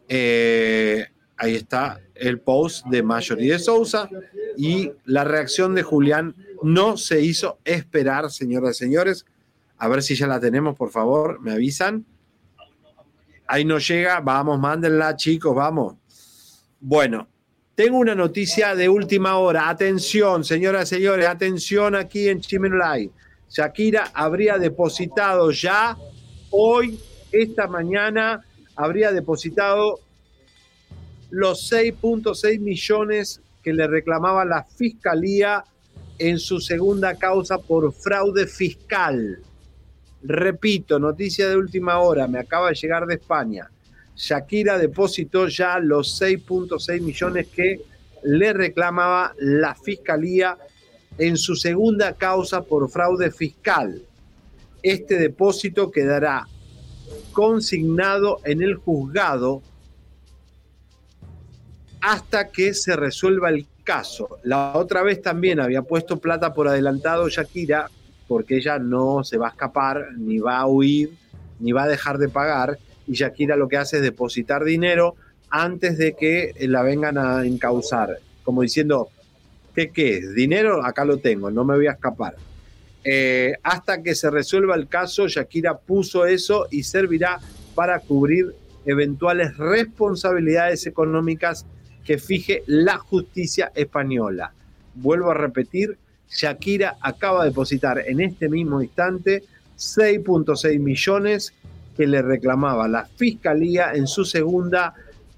Eh, ahí está el post de Marjorie de Sousa y la reacción de Julián no se hizo esperar, señoras y señores. A ver si ya la tenemos, por favor, me avisan. Ahí no llega, vamos, mándenla, chicos, vamos. Bueno, tengo una noticia de última hora. Atención, señoras y señores, atención aquí en Chimenolay. Shakira habría depositado ya hoy, esta mañana, habría depositado los 6.6 millones que le reclamaba la fiscalía en su segunda causa por fraude fiscal. Repito, noticia de última hora, me acaba de llegar de España. Shakira depositó ya los 6.6 millones que le reclamaba la fiscalía en su segunda causa por fraude fiscal. Este depósito quedará consignado en el juzgado hasta que se resuelva el caso. La otra vez también había puesto plata por adelantado Shakira, porque ella no se va a escapar, ni va a huir, ni va a dejar de pagar, y Shakira lo que hace es depositar dinero antes de que la vengan a encauzar, como diciendo, ¿qué qué es? Dinero, acá lo tengo, no me voy a escapar. Eh, hasta que se resuelva el caso, Shakira puso eso y servirá para cubrir eventuales responsabilidades económicas que fije la justicia española. Vuelvo a repetir, Shakira acaba de depositar en este mismo instante 6.6 millones que le reclamaba la fiscalía en su segunda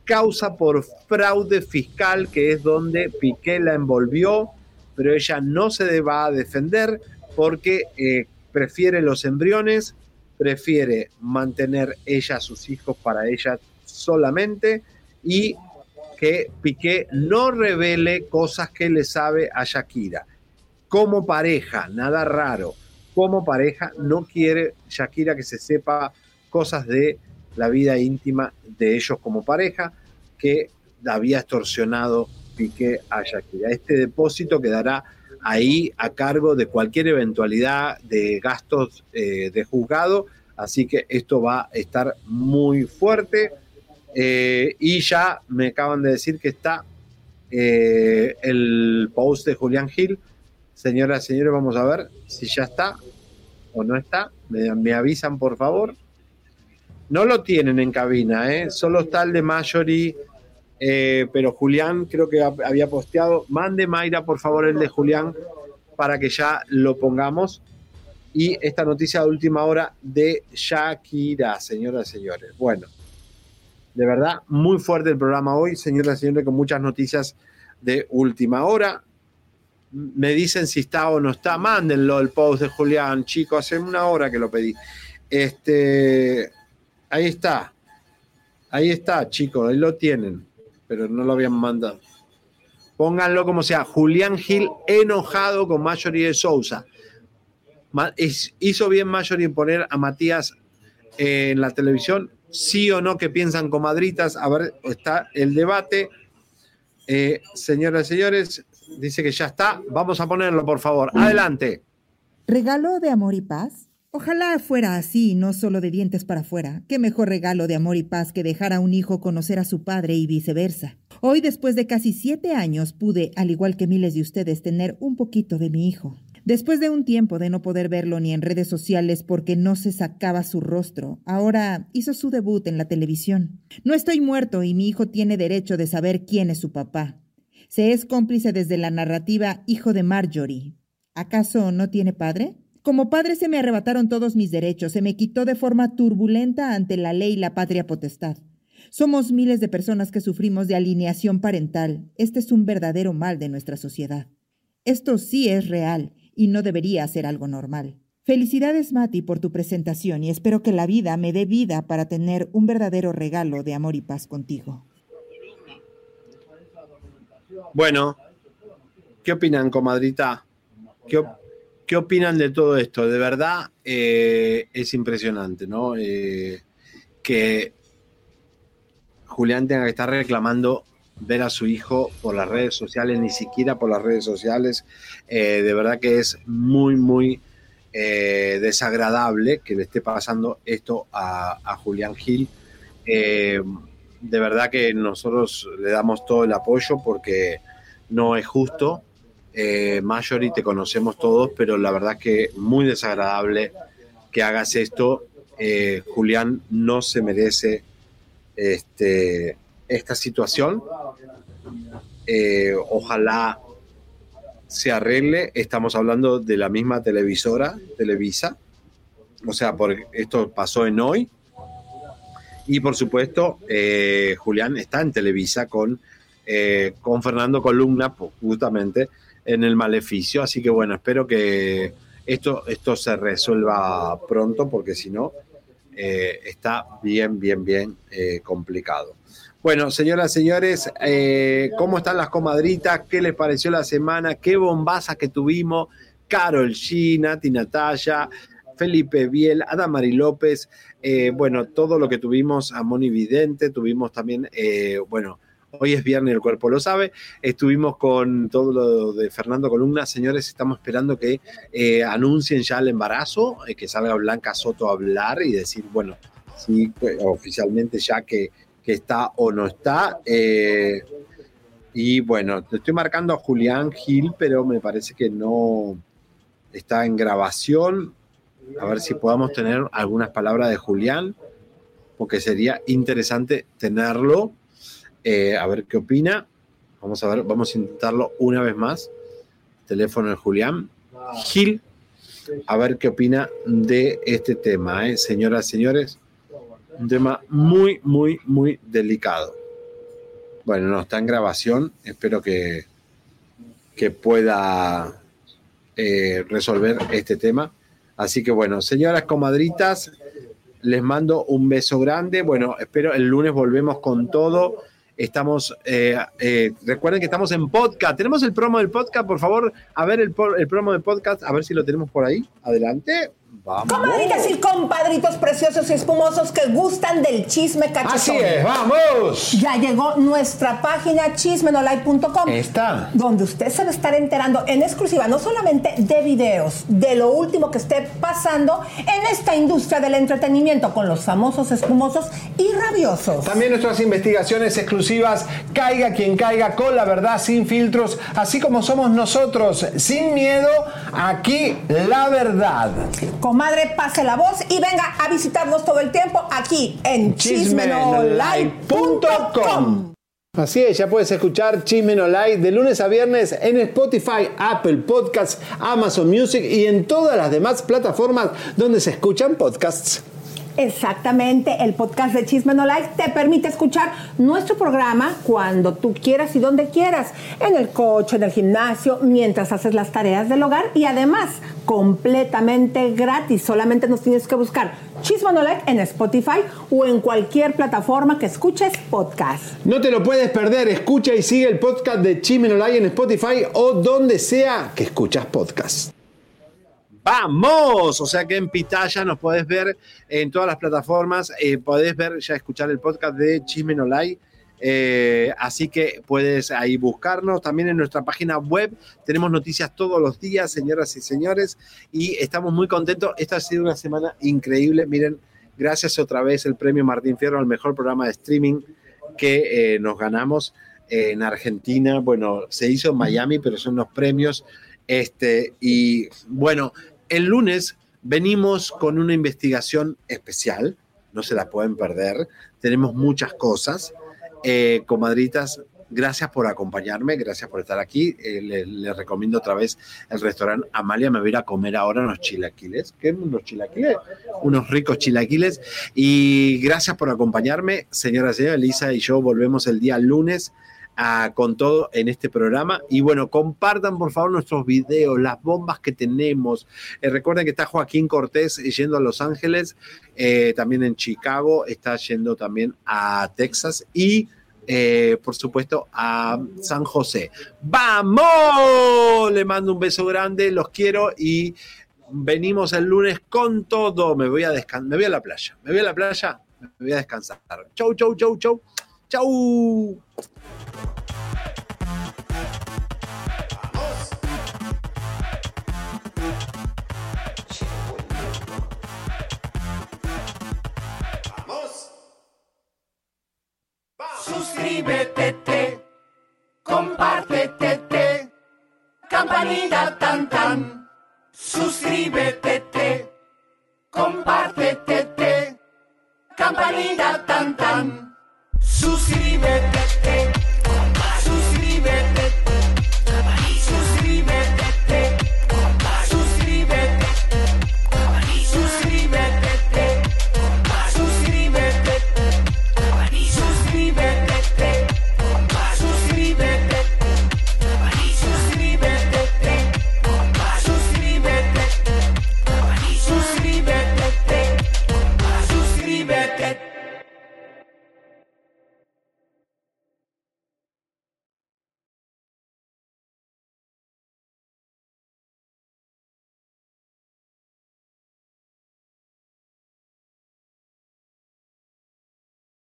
causa por fraude fiscal, que es donde Piqué la envolvió, pero ella no se va a defender porque eh, prefiere los embriones, prefiere mantener ella a sus hijos para ella solamente y que Piqué no revele cosas que le sabe a Shakira. Como pareja, nada raro, como pareja no quiere Shakira que se sepa cosas de la vida íntima de ellos como pareja que había extorsionado Piqué a Shakira. Este depósito quedará ahí a cargo de cualquier eventualidad de gastos eh, de juzgado, así que esto va a estar muy fuerte. Eh, y ya me acaban de decir que está eh, el post de Julián Gil. Señoras y señores, vamos a ver si ya está o no está. Me, me avisan, por favor. No lo tienen en cabina, ¿eh? solo está el de Marjorie, eh, pero Julián creo que había posteado. Mande Mayra, por favor, el de Julián para que ya lo pongamos. Y esta noticia de última hora de Shakira, señoras y señores. Bueno, De verdad, muy fuerte el programa hoy, señoras y señores, con muchas noticias de última hora. Me dicen si está o no está. Mándenlo el post de Julián, chicos. Hace una hora que lo pedí. Este, ahí está. Ahí está, chicos. Ahí lo tienen. Pero no lo habían mandado. Pónganlo como sea. Julián Gil enojado con Marjorie de Sousa. ¿Hizo bien Marjorie en poner a Matías en la televisión? ¿Sí o no que piensan comadritas? A ver, está el debate. Eh, señoras y señores, dice que ya está. Vamos a ponerlo, por favor. Adelante. ¿Regalo de amor y paz? Ojalá fuera así, no solo de dientes para afuera. Qué mejor regalo de amor y paz que dejar a un hijo conocer a su padre y viceversa. Hoy, después de casi siete años, pude, al igual que miles de ustedes, tener un poquito de mi hijo. Después de un tiempo de no poder verlo ni en redes sociales porque no se sacaba su rostro, ahora hizo su debut en la televisión. No estoy muerto y mi hijo tiene derecho de saber quién es su papá. Se es cómplice desde la narrativa hijo de Marjorie. ¿Acaso no tiene padre? Como padre se me arrebataron todos mis derechos, se me quitó de forma turbulenta ante la ley la patria potestad. Somos miles de personas que sufrimos de alineación parental. Este es un verdadero mal de nuestra sociedad. Esto sí es real y no debería ser algo normal. Felicidades, Mati, por tu presentación y espero que la vida me dé vida para tener un verdadero regalo de amor y paz contigo. Bueno, ¿qué opinan, comadrita? ¿Qué, qué opinan de todo esto? De verdad, eh, es impresionante, ¿no? Eh, que Julián tenga que estar reclamando ver a su hijo por las redes sociales, ni siquiera por las redes sociales. Eh, de verdad que es muy, muy desagradable que le esté pasando esto a, Julián Gil. De verdad que nosotros le damos todo el apoyo porque no es justo. Eh, Marjorie, te conocemos todos, pero la verdad que muy desagradable que hagas esto. Eh, Julián no se merece este, esta situación. Eh, ojalá se arregle. Estamos hablando de la misma televisora, Televisa. O sea, porque esto pasó en hoy. Y por supuesto, eh, Julián está en Televisa con, con Fernando Columna, justamente en el maleficio. Así que bueno, espero que esto, esto se resuelva pronto, porque si no, eh, está bien, bien, bien eh, complicado. Bueno, señoras, señores, eh, ¿cómo están las comadritas? ¿Qué les pareció la semana? ¿Qué bombaza que tuvimos? Carol G, Nati Natalia, Felipe Biel, Adamari López, bueno, todo lo que tuvimos a Moni Vidente, tuvimos también, bueno, hoy es viernes, el cuerpo lo sabe, estuvimos con todo lo de Fernando Columna, señores, estamos esperando que eh, anuncien ya el embarazo, eh, que salga Blanca Soto a hablar y decir, bueno, sí, pues, oficialmente ya que, que está o no está. eh, y bueno, estoy marcando a Julián Gil, pero me parece que no está en grabación. A ver si podamos tener algunas palabras de Julián, porque sería interesante tenerlo. Eh, a ver qué opina. Vamos a ver, vamos a intentarlo una vez más. Teléfono de Julián Gil. A ver qué opina de este tema, ¿eh? señoras y señores. Un tema muy, muy, muy delicado. Bueno, no, está en grabación. Espero que, que pueda eh, resolver este tema. Así que bueno, señoras comadritas, les mando un beso grande. Bueno, espero el lunes volvemos con todo. Estamos, eh, eh, recuerden que estamos en podcast. Tenemos el promo del podcast, por favor, a ver el, el promo del podcast, a ver si lo tenemos por ahí. Adelante. Vamos. Comadritas y compadritos preciosos y espumosos que gustan del chisme cachetón. Así es, vamos. Ya llegó nuestra página chismenolay.com. Está. Donde usted se va a estar enterando en exclusiva no solamente de videos, de lo último que esté pasando en esta industria del entretenimiento con los famosos espumosos y rabiosos. También nuestras investigaciones exclusivas, caiga quien caiga, con la verdad, sin filtros, así como somos nosotros, sin miedo, aquí la verdad. Comadre, pase la voz y venga a visitarnos todo el tiempo aquí en chismenolay.com. Así es, ya puedes escuchar Chismen de lunes a viernes en Spotify, Apple Podcasts, Amazon Music y en todas las demás plataformas donde se escuchan podcasts. Exactamente, el podcast de Chisme No Like te permite escuchar nuestro programa cuando tú quieras y donde quieras, en el coche, en el gimnasio, mientras haces las tareas del hogar y además completamente gratis. Solamente nos tienes que buscar Chisme No Like en Spotify o en cualquier plataforma que escuches podcast. No te lo puedes perder, escucha y sigue el podcast de Chisme No Like en Spotify o donde sea que escuchas podcast. ¡Vamos! O sea que en Pitaya nos podés ver en todas las plataformas, eh, podés ver, ya escuchar el podcast de Chisme No Like. Eh, así que puedes ahí buscarnos. También en nuestra página web tenemos noticias todos los días, señoras y señores, y estamos muy contentos. Esta ha sido una semana increíble. Miren, gracias otra vez el premio Martín Fierro al mejor programa de streaming que eh, nos ganamos en Argentina. Bueno, se hizo en Miami, pero son los premios. Este, y bueno, el lunes venimos con una investigación especial, no se la pueden perder. Tenemos muchas cosas. Eh, comadritas, gracias por acompañarme, gracias por estar aquí. Eh, les le recomiendo otra vez el restaurante Amalia. Me voy a ir a comer ahora unos chilaquiles. ¿Qué unos chilaquiles? Unos ricos chilaquiles. Y gracias por acompañarme, señora, señora Elisa y yo volvemos el día lunes. Con todo en este programa y bueno, compartan por favor nuestros videos, las bombas que tenemos. Eh, recuerden que está Joaquín Cortés yendo a Los Ángeles, eh, también en Chicago, está yendo también a Texas y eh, por supuesto a San José. ¡Vamos! Le mando un beso grande, los quiero y venimos el lunes con todo. Me voy a descansar, me voy a la playa, me voy a la playa, me voy a descansar. Chau, chau, chau, chau. Chau. escribe